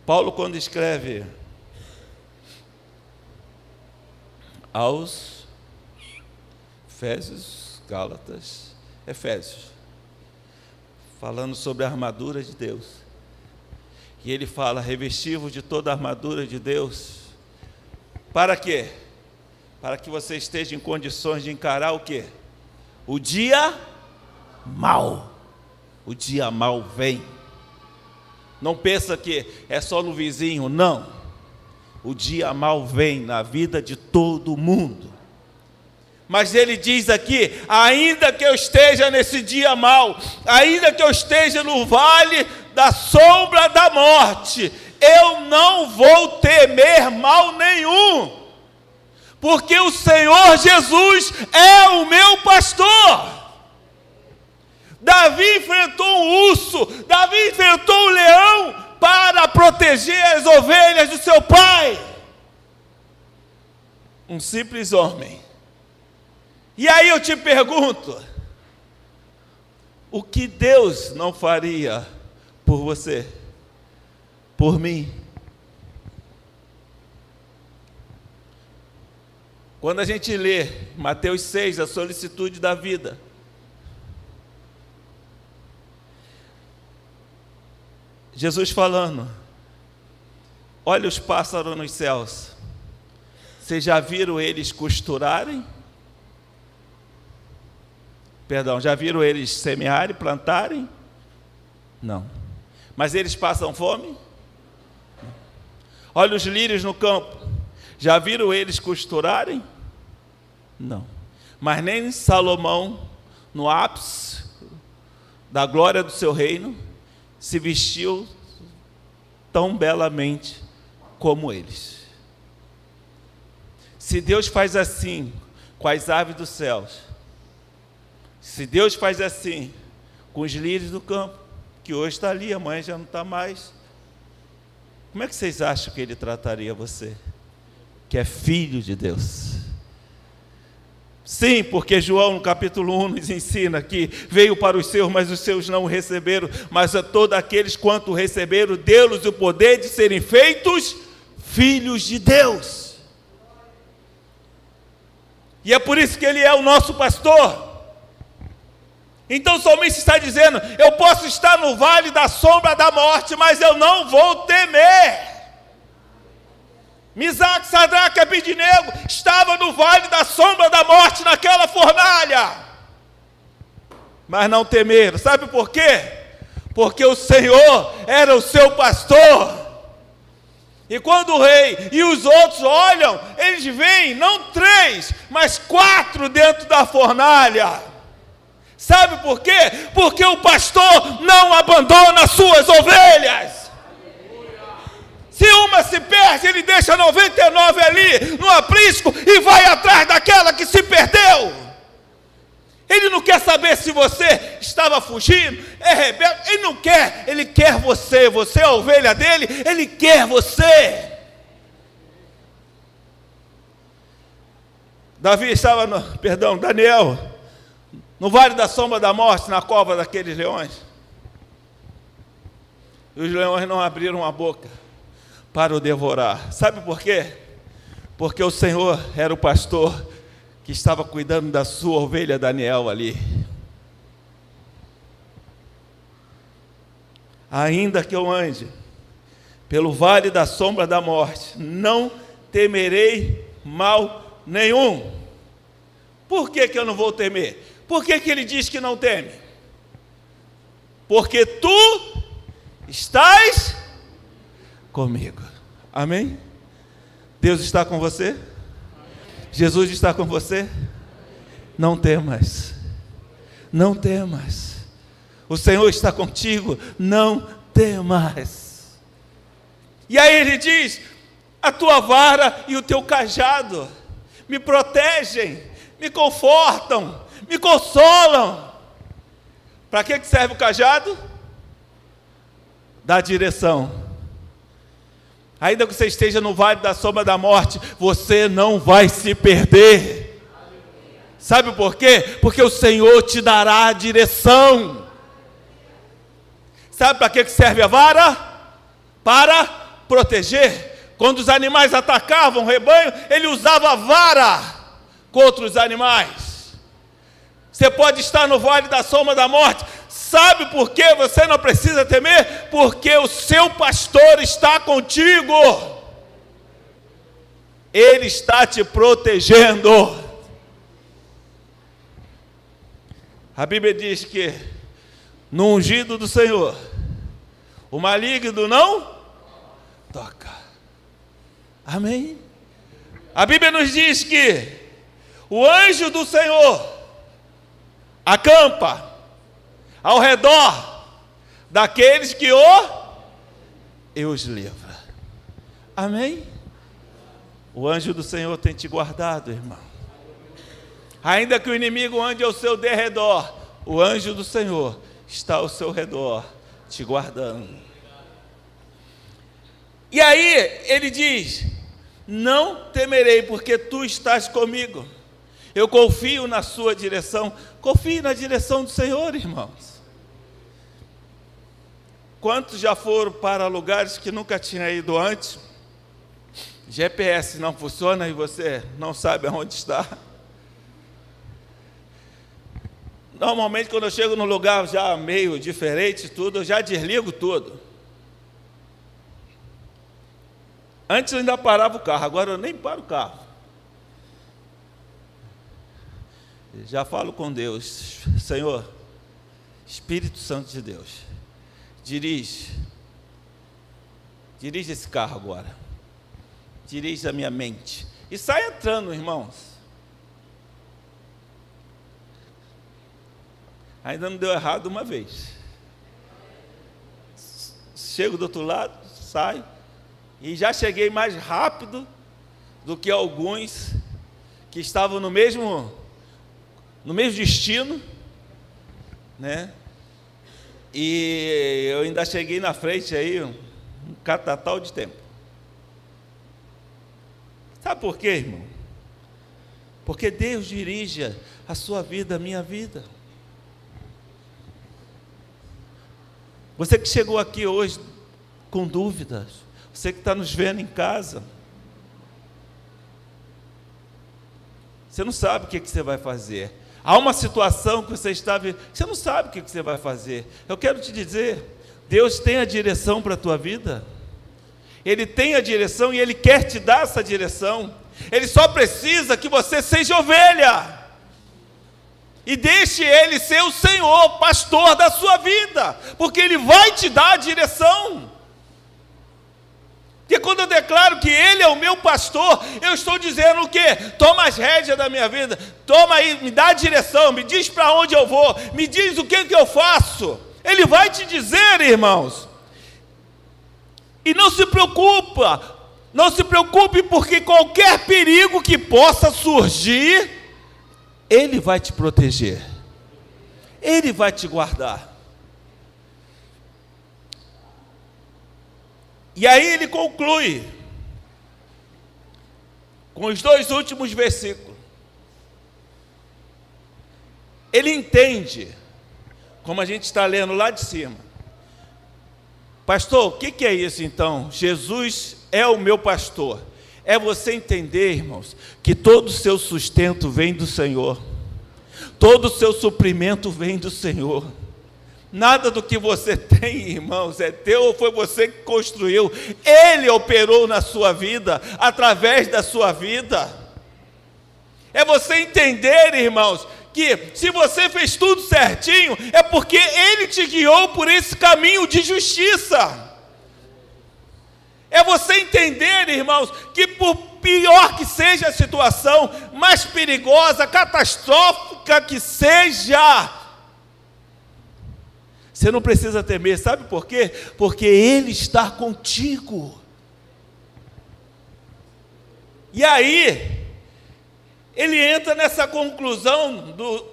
Paulo, quando escreve aos Efésios, Gálatas, Efésios, falando sobre a armadura de Deus. E ele fala: revestivos de toda a armadura de Deus. Para quê? Para que você esteja em condições de encarar o quê? O dia mal. O dia mal vem. Não pensa que é só no vizinho, não. O dia mal vem na vida de todo mundo. Mas ele diz aqui: ainda que eu esteja nesse dia mal, ainda que eu esteja no vale da sombra da morte, eu não vou temer mal nenhum, porque o Senhor Jesus é o meu pastor. Davi enfrentou um urso, Davi enfrentou um leão para proteger as ovelhas do seu pai. Um simples homem e aí eu te pergunto: o que Deus não faria por você, por mim? Quando a gente lê Mateus 6, a solicitude da vida, Jesus falando: Olha os pássaros nos céus, vocês já viram eles costurarem? Perdão, já viram eles semearem, plantarem? Não. Mas eles passam fome? Olha os lírios no campo. Já viram eles costurarem? Não. Mas nem Salomão, no ápice da glória do seu reino, se vestiu tão belamente como eles. Se Deus faz assim com as aves dos céus, se Deus faz assim com os líderes do campo, que hoje está ali, amanhã já não está mais, como é que vocês acham que ele trataria você? Que é filho de Deus. Sim, porque João no capítulo 1 nos ensina que veio para os seus, mas os seus não o receberam, mas a todos aqueles quanto receberam, deu-lhes o poder de serem feitos filhos de Deus. E é por isso que ele é o nosso pastor. Então o salmista está dizendo: Eu posso estar no vale da sombra da morte, mas eu não vou temer. Misaque, Sadraque e Abidinego estava no vale da sombra da morte, naquela fornalha. Mas não temeram. Sabe por quê? Porque o Senhor era o seu pastor. E quando o rei e os outros olham, eles veem não três, mas quatro dentro da fornalha. Sabe por quê? Porque o pastor não abandona as suas ovelhas. Se uma se perde, ele deixa 99 ali no aprisco e vai atrás daquela que se perdeu. Ele não quer saber se você estava fugindo, é rebelde, ele não quer, ele quer você, você é a ovelha dele, ele quer você. Davi estava no, perdão, Daniel no vale da sombra da morte, na cova daqueles leões. E os leões não abriram a boca para o devorar. Sabe por quê? Porque o Senhor era o pastor que estava cuidando da sua ovelha Daniel ali. Ainda que eu ande pelo vale da sombra da morte, não temerei mal nenhum. Por que, que eu não vou temer? Por que, que ele diz que não teme? Porque tu estás comigo. Amém? Deus está com você? Jesus está com você? Não temas, não temas. O Senhor está contigo, não temas. E aí ele diz: a tua vara e o teu cajado me protegem, me confortam, me consolam. Para que serve o cajado? Dá direção. Ainda que você esteja no vale da sombra da morte, você não vai se perder. Sabe por quê? Porque o Senhor te dará a direção. Sabe para que serve a vara? Para proteger. Quando os animais atacavam o rebanho, ele usava a vara contra os animais. Você pode estar no vale da sombra da morte, Sabe por que você não precisa temer? Porque o seu pastor está contigo. Ele está te protegendo. A Bíblia diz que no ungido do Senhor, o maligno não toca. Amém? A Bíblia nos diz que o anjo do Senhor acampa ao redor daqueles que o e os livra. Amém? O anjo do Senhor tem te guardado, irmão. Ainda que o inimigo ande ao seu derredor, o anjo do Senhor está ao seu redor, te guardando. E aí ele diz: Não temerei, porque tu estás comigo. Eu confio na sua direção. Confie na direção do Senhor, irmãos. Quantos já foram para lugares que nunca tinha ido antes? GPS não funciona e você não sabe aonde está? Normalmente, quando eu chego num lugar já meio diferente, tudo, eu já desligo tudo. Antes eu ainda parava o carro, agora eu nem paro o carro. Já falo com Deus, Senhor, Espírito Santo de Deus Dirige. Dirige esse carro agora. Dirige a minha mente. E sai entrando, irmãos. Ainda não deu errado uma vez. Chego do outro lado, sai. E já cheguei mais rápido do que alguns que estavam no mesmo no mesmo destino, né? E eu ainda cheguei na frente aí, um catatal de tempo. Sabe por quê, irmão? Porque Deus dirige a sua vida, a minha vida. Você que chegou aqui hoje com dúvidas, você que está nos vendo em casa, você não sabe o que, que você vai fazer. Há uma situação que você está vivendo, você não sabe o que você vai fazer. Eu quero te dizer, Deus tem a direção para a tua vida. Ele tem a direção e Ele quer te dar essa direção. Ele só precisa que você seja ovelha. E deixe Ele ser o Senhor, pastor da sua vida, porque Ele vai te dar a direção. Porque quando eu declaro que Ele é o meu pastor, eu estou dizendo o quê? Toma as rédeas da minha vida, toma aí, me dá a direção, me diz para onde eu vou, me diz o que, que eu faço. Ele vai te dizer, irmãos. E não se preocupa, não se preocupe, porque qualquer perigo que possa surgir, Ele vai te proteger, Ele vai te guardar. E aí ele conclui com os dois últimos versículos. Ele entende, como a gente está lendo lá de cima. Pastor, o que, que é isso então? Jesus é o meu pastor. É você entender, irmãos, que todo o seu sustento vem do Senhor, todo o seu suprimento vem do Senhor. Nada do que você <laughs> tem, irmãos, é teu ou foi você que construiu. Ele operou na sua vida, através da sua vida. É você entender, irmãos, que se você fez tudo certinho, é porque Ele te guiou por esse caminho de justiça. É você entender, irmãos, que por pior que seja a situação, mais perigosa, catastrófica que seja, você não precisa temer, sabe por quê? Porque Ele está contigo. E aí, ele entra nessa conclusão do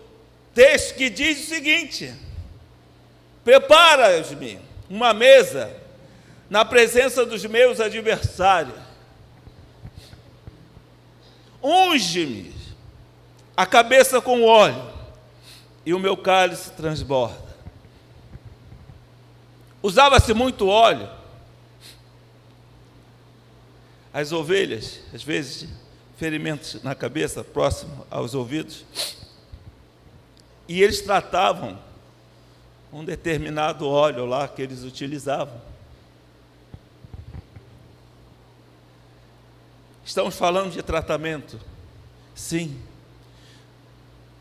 texto que diz o seguinte: Prepara-me uma mesa na presença dos meus adversários, unge-me a cabeça com óleo, e o meu cálice transborda. Usava-se muito óleo. As ovelhas, às vezes, ferimentos na cabeça, próximo aos ouvidos, e eles tratavam um determinado óleo lá que eles utilizavam. Estamos falando de tratamento? Sim.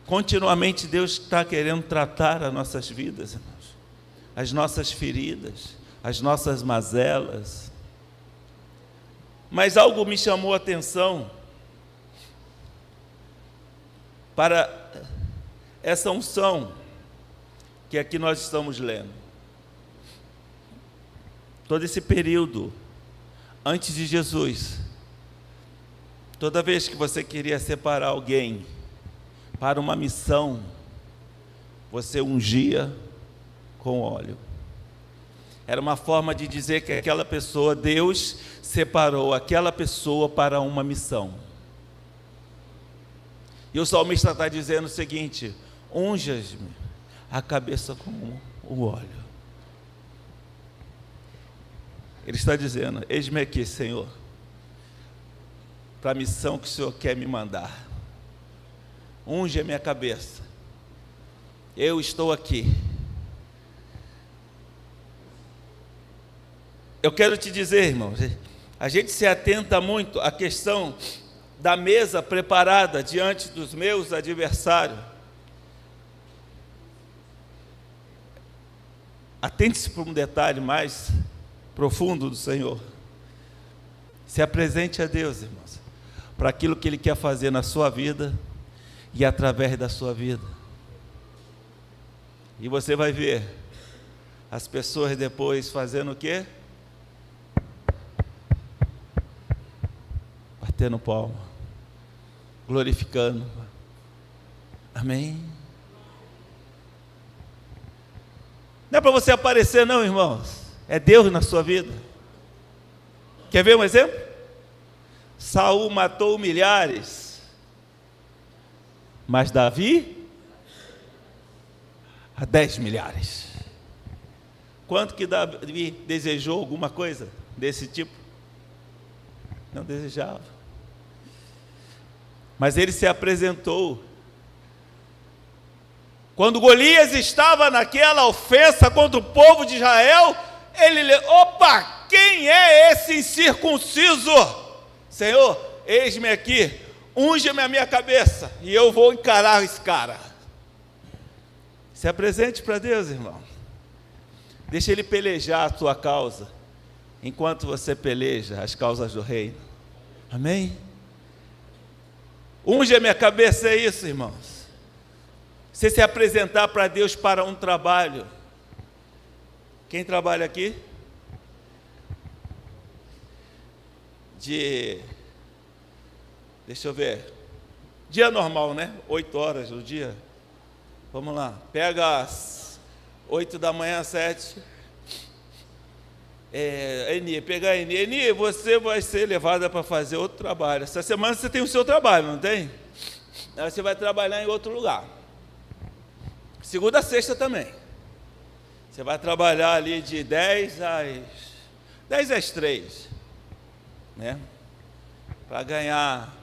Continuamente Deus está querendo tratar as nossas vidas, irmãos, as nossas feridas, as nossas mazelas. Mas algo me chamou a atenção para essa unção que aqui nós estamos lendo. Todo esse período antes de Jesus, toda vez que você queria separar alguém para uma missão, você ungia com óleo. Era uma forma de dizer que aquela pessoa, Deus separou aquela pessoa para uma missão. E o salmista está dizendo o seguinte: unjas-me a cabeça com o óleo. Ele está dizendo: Eis-me aqui, Senhor, para a missão que o Senhor quer me mandar. Unge a minha cabeça. Eu estou aqui. Eu quero te dizer, irmãos, a gente se atenta muito à questão da mesa preparada diante dos meus adversários. Atente-se para um detalhe mais profundo do Senhor. Se apresente a Deus, irmãos, para aquilo que Ele quer fazer na sua vida e através da sua vida. E você vai ver as pessoas depois fazendo o quê? Batendo palma, glorificando. Amém. Não é para você aparecer, não, irmãos. É Deus na sua vida. Quer ver um exemplo? Saul matou milhares, mas Davi a dez milhares. Quanto que Davi desejou alguma coisa desse tipo? Não desejava. Mas ele se apresentou quando Golias estava naquela ofensa contra o povo de Israel, ele, opa, quem é esse incircunciso? Senhor, eis-me aqui, unge-me a minha cabeça e eu vou encarar esse cara. Se apresente para Deus, irmão. Deixa ele pelejar a tua causa, enquanto você peleja as causas do reino. Amém? Unge a minha cabeça, é isso, irmãos. Você se apresentar para Deus para um trabalho. Quem trabalha aqui? De. Deixa eu ver. Dia normal, né? Oito horas do dia. Vamos lá. Pega as oito da manhã, sete. É, Eni, pega a Eni. Eni, você vai ser levada para fazer outro trabalho. Essa semana você tem o seu trabalho, não tem? Aí você vai trabalhar em outro lugar. Segunda sexta também. Você vai trabalhar ali de 10 às 10 às 3, né? Para ganhar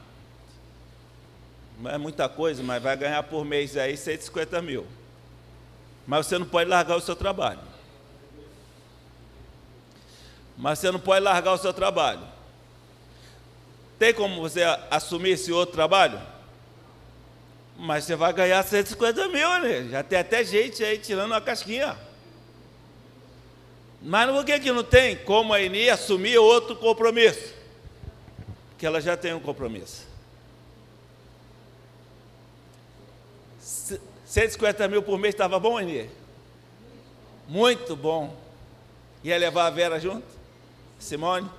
não é muita coisa, mas vai ganhar por mês aí 150 mil. Mas você não pode largar o seu trabalho. Mas você não pode largar o seu trabalho. Tem como você assumir esse outro trabalho? Mas você vai ganhar 150 mil, né? Já tem até gente aí tirando uma casquinha. Mas por que, que não tem como a Eni assumir outro compromisso? Porque ela já tem um compromisso. 150 mil por mês estava bom, Eni? Muito bom. Ia levar a Vera junto? Simone?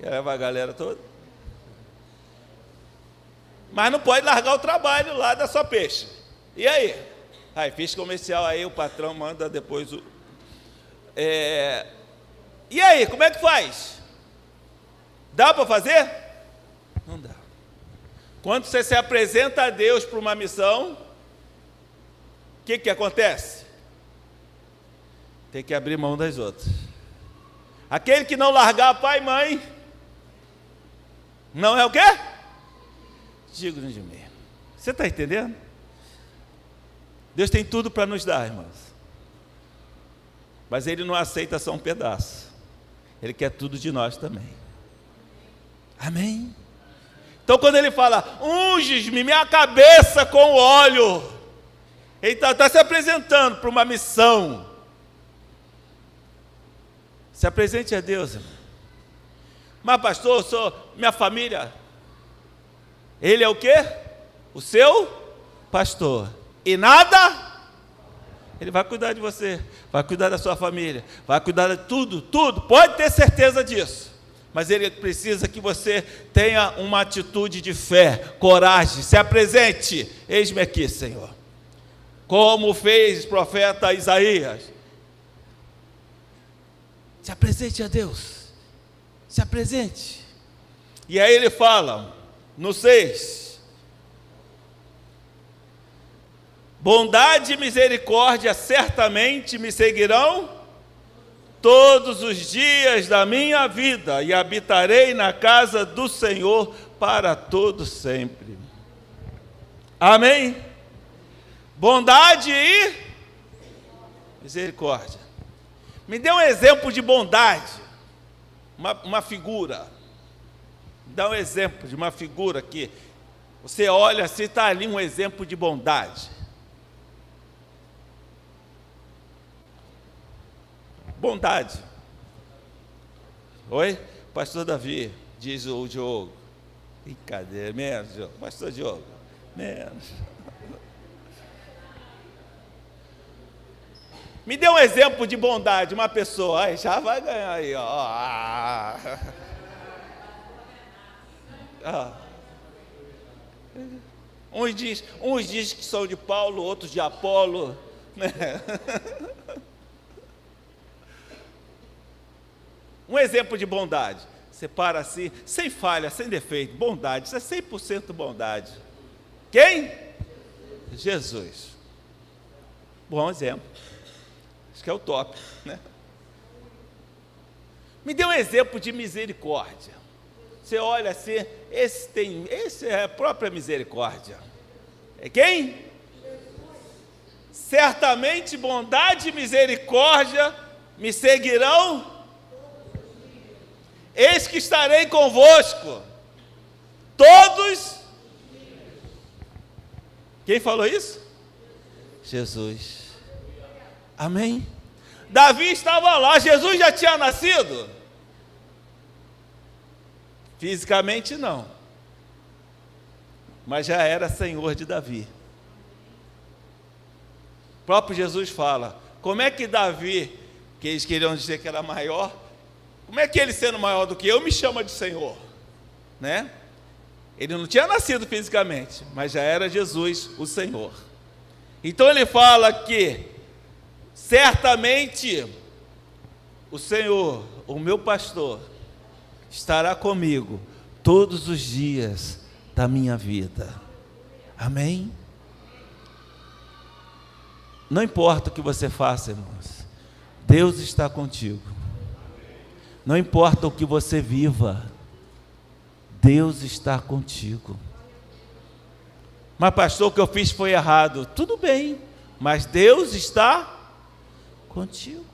Ia levar a galera toda? Mas não pode largar o trabalho lá da sua peixe. E aí? Aí, fiz comercial aí, o patrão manda depois o. É... E aí, como é que faz? Dá para fazer? Não dá. Quando você se apresenta a Deus para uma missão, o que, que acontece? Tem que abrir mão das outras. Aquele que não largar pai e mãe, não é o quê? Digno de mim. Você está entendendo? Deus tem tudo para nos dar, irmãos. Mas Ele não aceita só um pedaço. Ele quer tudo de nós também. Amém? Então, quando Ele fala, unges-me minha cabeça com óleo, Ele está tá se apresentando para uma missão. Se apresente a Deus. Mas, pastor, eu sou minha família. Ele é o quê? O seu pastor. E nada ele vai cuidar de você, vai cuidar da sua família, vai cuidar de tudo, tudo. Pode ter certeza disso. Mas ele precisa que você tenha uma atitude de fé, coragem, se apresente. Eis-me aqui, Senhor. Como fez o profeta Isaías. Se apresente a Deus. Se apresente. E aí ele fala, no 6. Bondade e misericórdia certamente me seguirão todos os dias da minha vida e habitarei na casa do Senhor para todo sempre. Amém? Bondade e misericórdia. Me dê um exemplo de bondade, uma, uma figura. Dá um exemplo de uma figura que você olha se está ali um exemplo de bondade. Bondade. Oi? Pastor Davi, diz o Diogo. Brincadeira, menos, Diogo. Pastor Diogo, menos. Me dê um exemplo de bondade, uma pessoa. Aí já vai ganhar aí, ó. Ah. Ah. Uns diz, uns diz que são de Paulo, outros de Apolo. Né? Um exemplo de bondade. Você para assim, sem falha, sem defeito, bondade. Isso é 100% bondade. Quem? Jesus. Bom exemplo. Que é o top, né? Me dê um exemplo de misericórdia. Você olha assim, esse tem, esse é a própria misericórdia. É quem? Certamente bondade e misericórdia me seguirão Eis que estarei convosco todos. Quem falou isso? Jesus. Amém. Davi estava lá, Jesus já tinha nascido? Fisicamente não. Mas já era senhor de Davi. O próprio Jesus fala: como é que Davi, que eles queriam dizer que era maior, como é que ele, sendo maior do que eu, me chama de Senhor? Né? Ele não tinha nascido fisicamente, mas já era Jesus o Senhor. Então ele fala que certamente o Senhor, o meu pastor, estará comigo todos os dias da minha vida. Amém? Não importa o que você faça, irmãos, Deus está contigo. Não importa o que você viva, Deus está contigo. Mas, pastor, o que eu fiz foi errado. Tudo bem, mas Deus está contigo.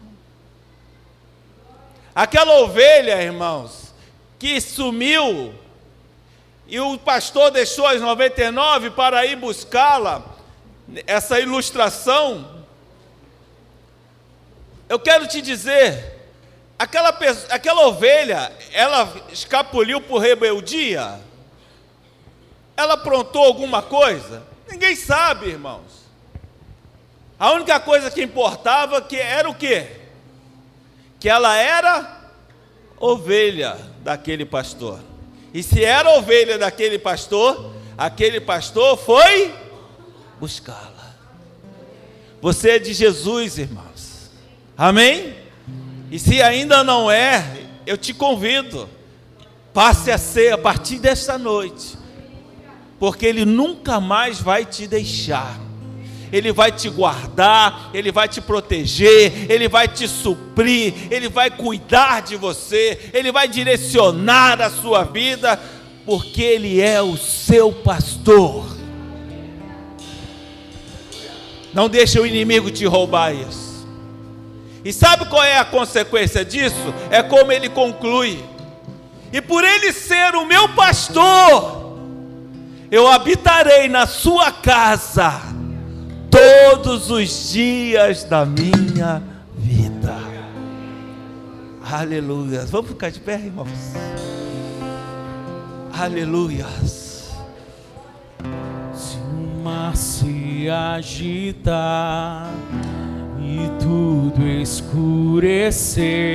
Aquela ovelha, irmãos, que sumiu e o pastor deixou as 99 para ir buscá-la, essa ilustração, eu quero te dizer aquela, aquela ovelha, ela escapuliu por rebeldia? Ela aprontou alguma coisa? Ninguém sabe, irmãos. A única coisa que importava que era o quê? Que ela era ovelha daquele pastor. E se era ovelha daquele pastor, aquele pastor foi buscá-la. Você é de Jesus, irmãos. Amém? E se ainda não é, eu te convido, passe a ser a partir desta noite, porque Ele nunca mais vai te deixar. Ele vai te guardar, Ele vai te proteger, Ele vai te suprir, Ele vai cuidar de você, Ele vai direcionar a sua vida, porque Ele é o seu pastor. Não deixe o inimigo te roubar isso. E sabe qual é a consequência disso? É como ele conclui. E por ele ser o meu pastor, eu habitarei na sua casa todos os dias da minha vida. Aleluia. Vamos ficar de pé, irmãos? Aleluia. Se o mar se agitar e tudo escurecer.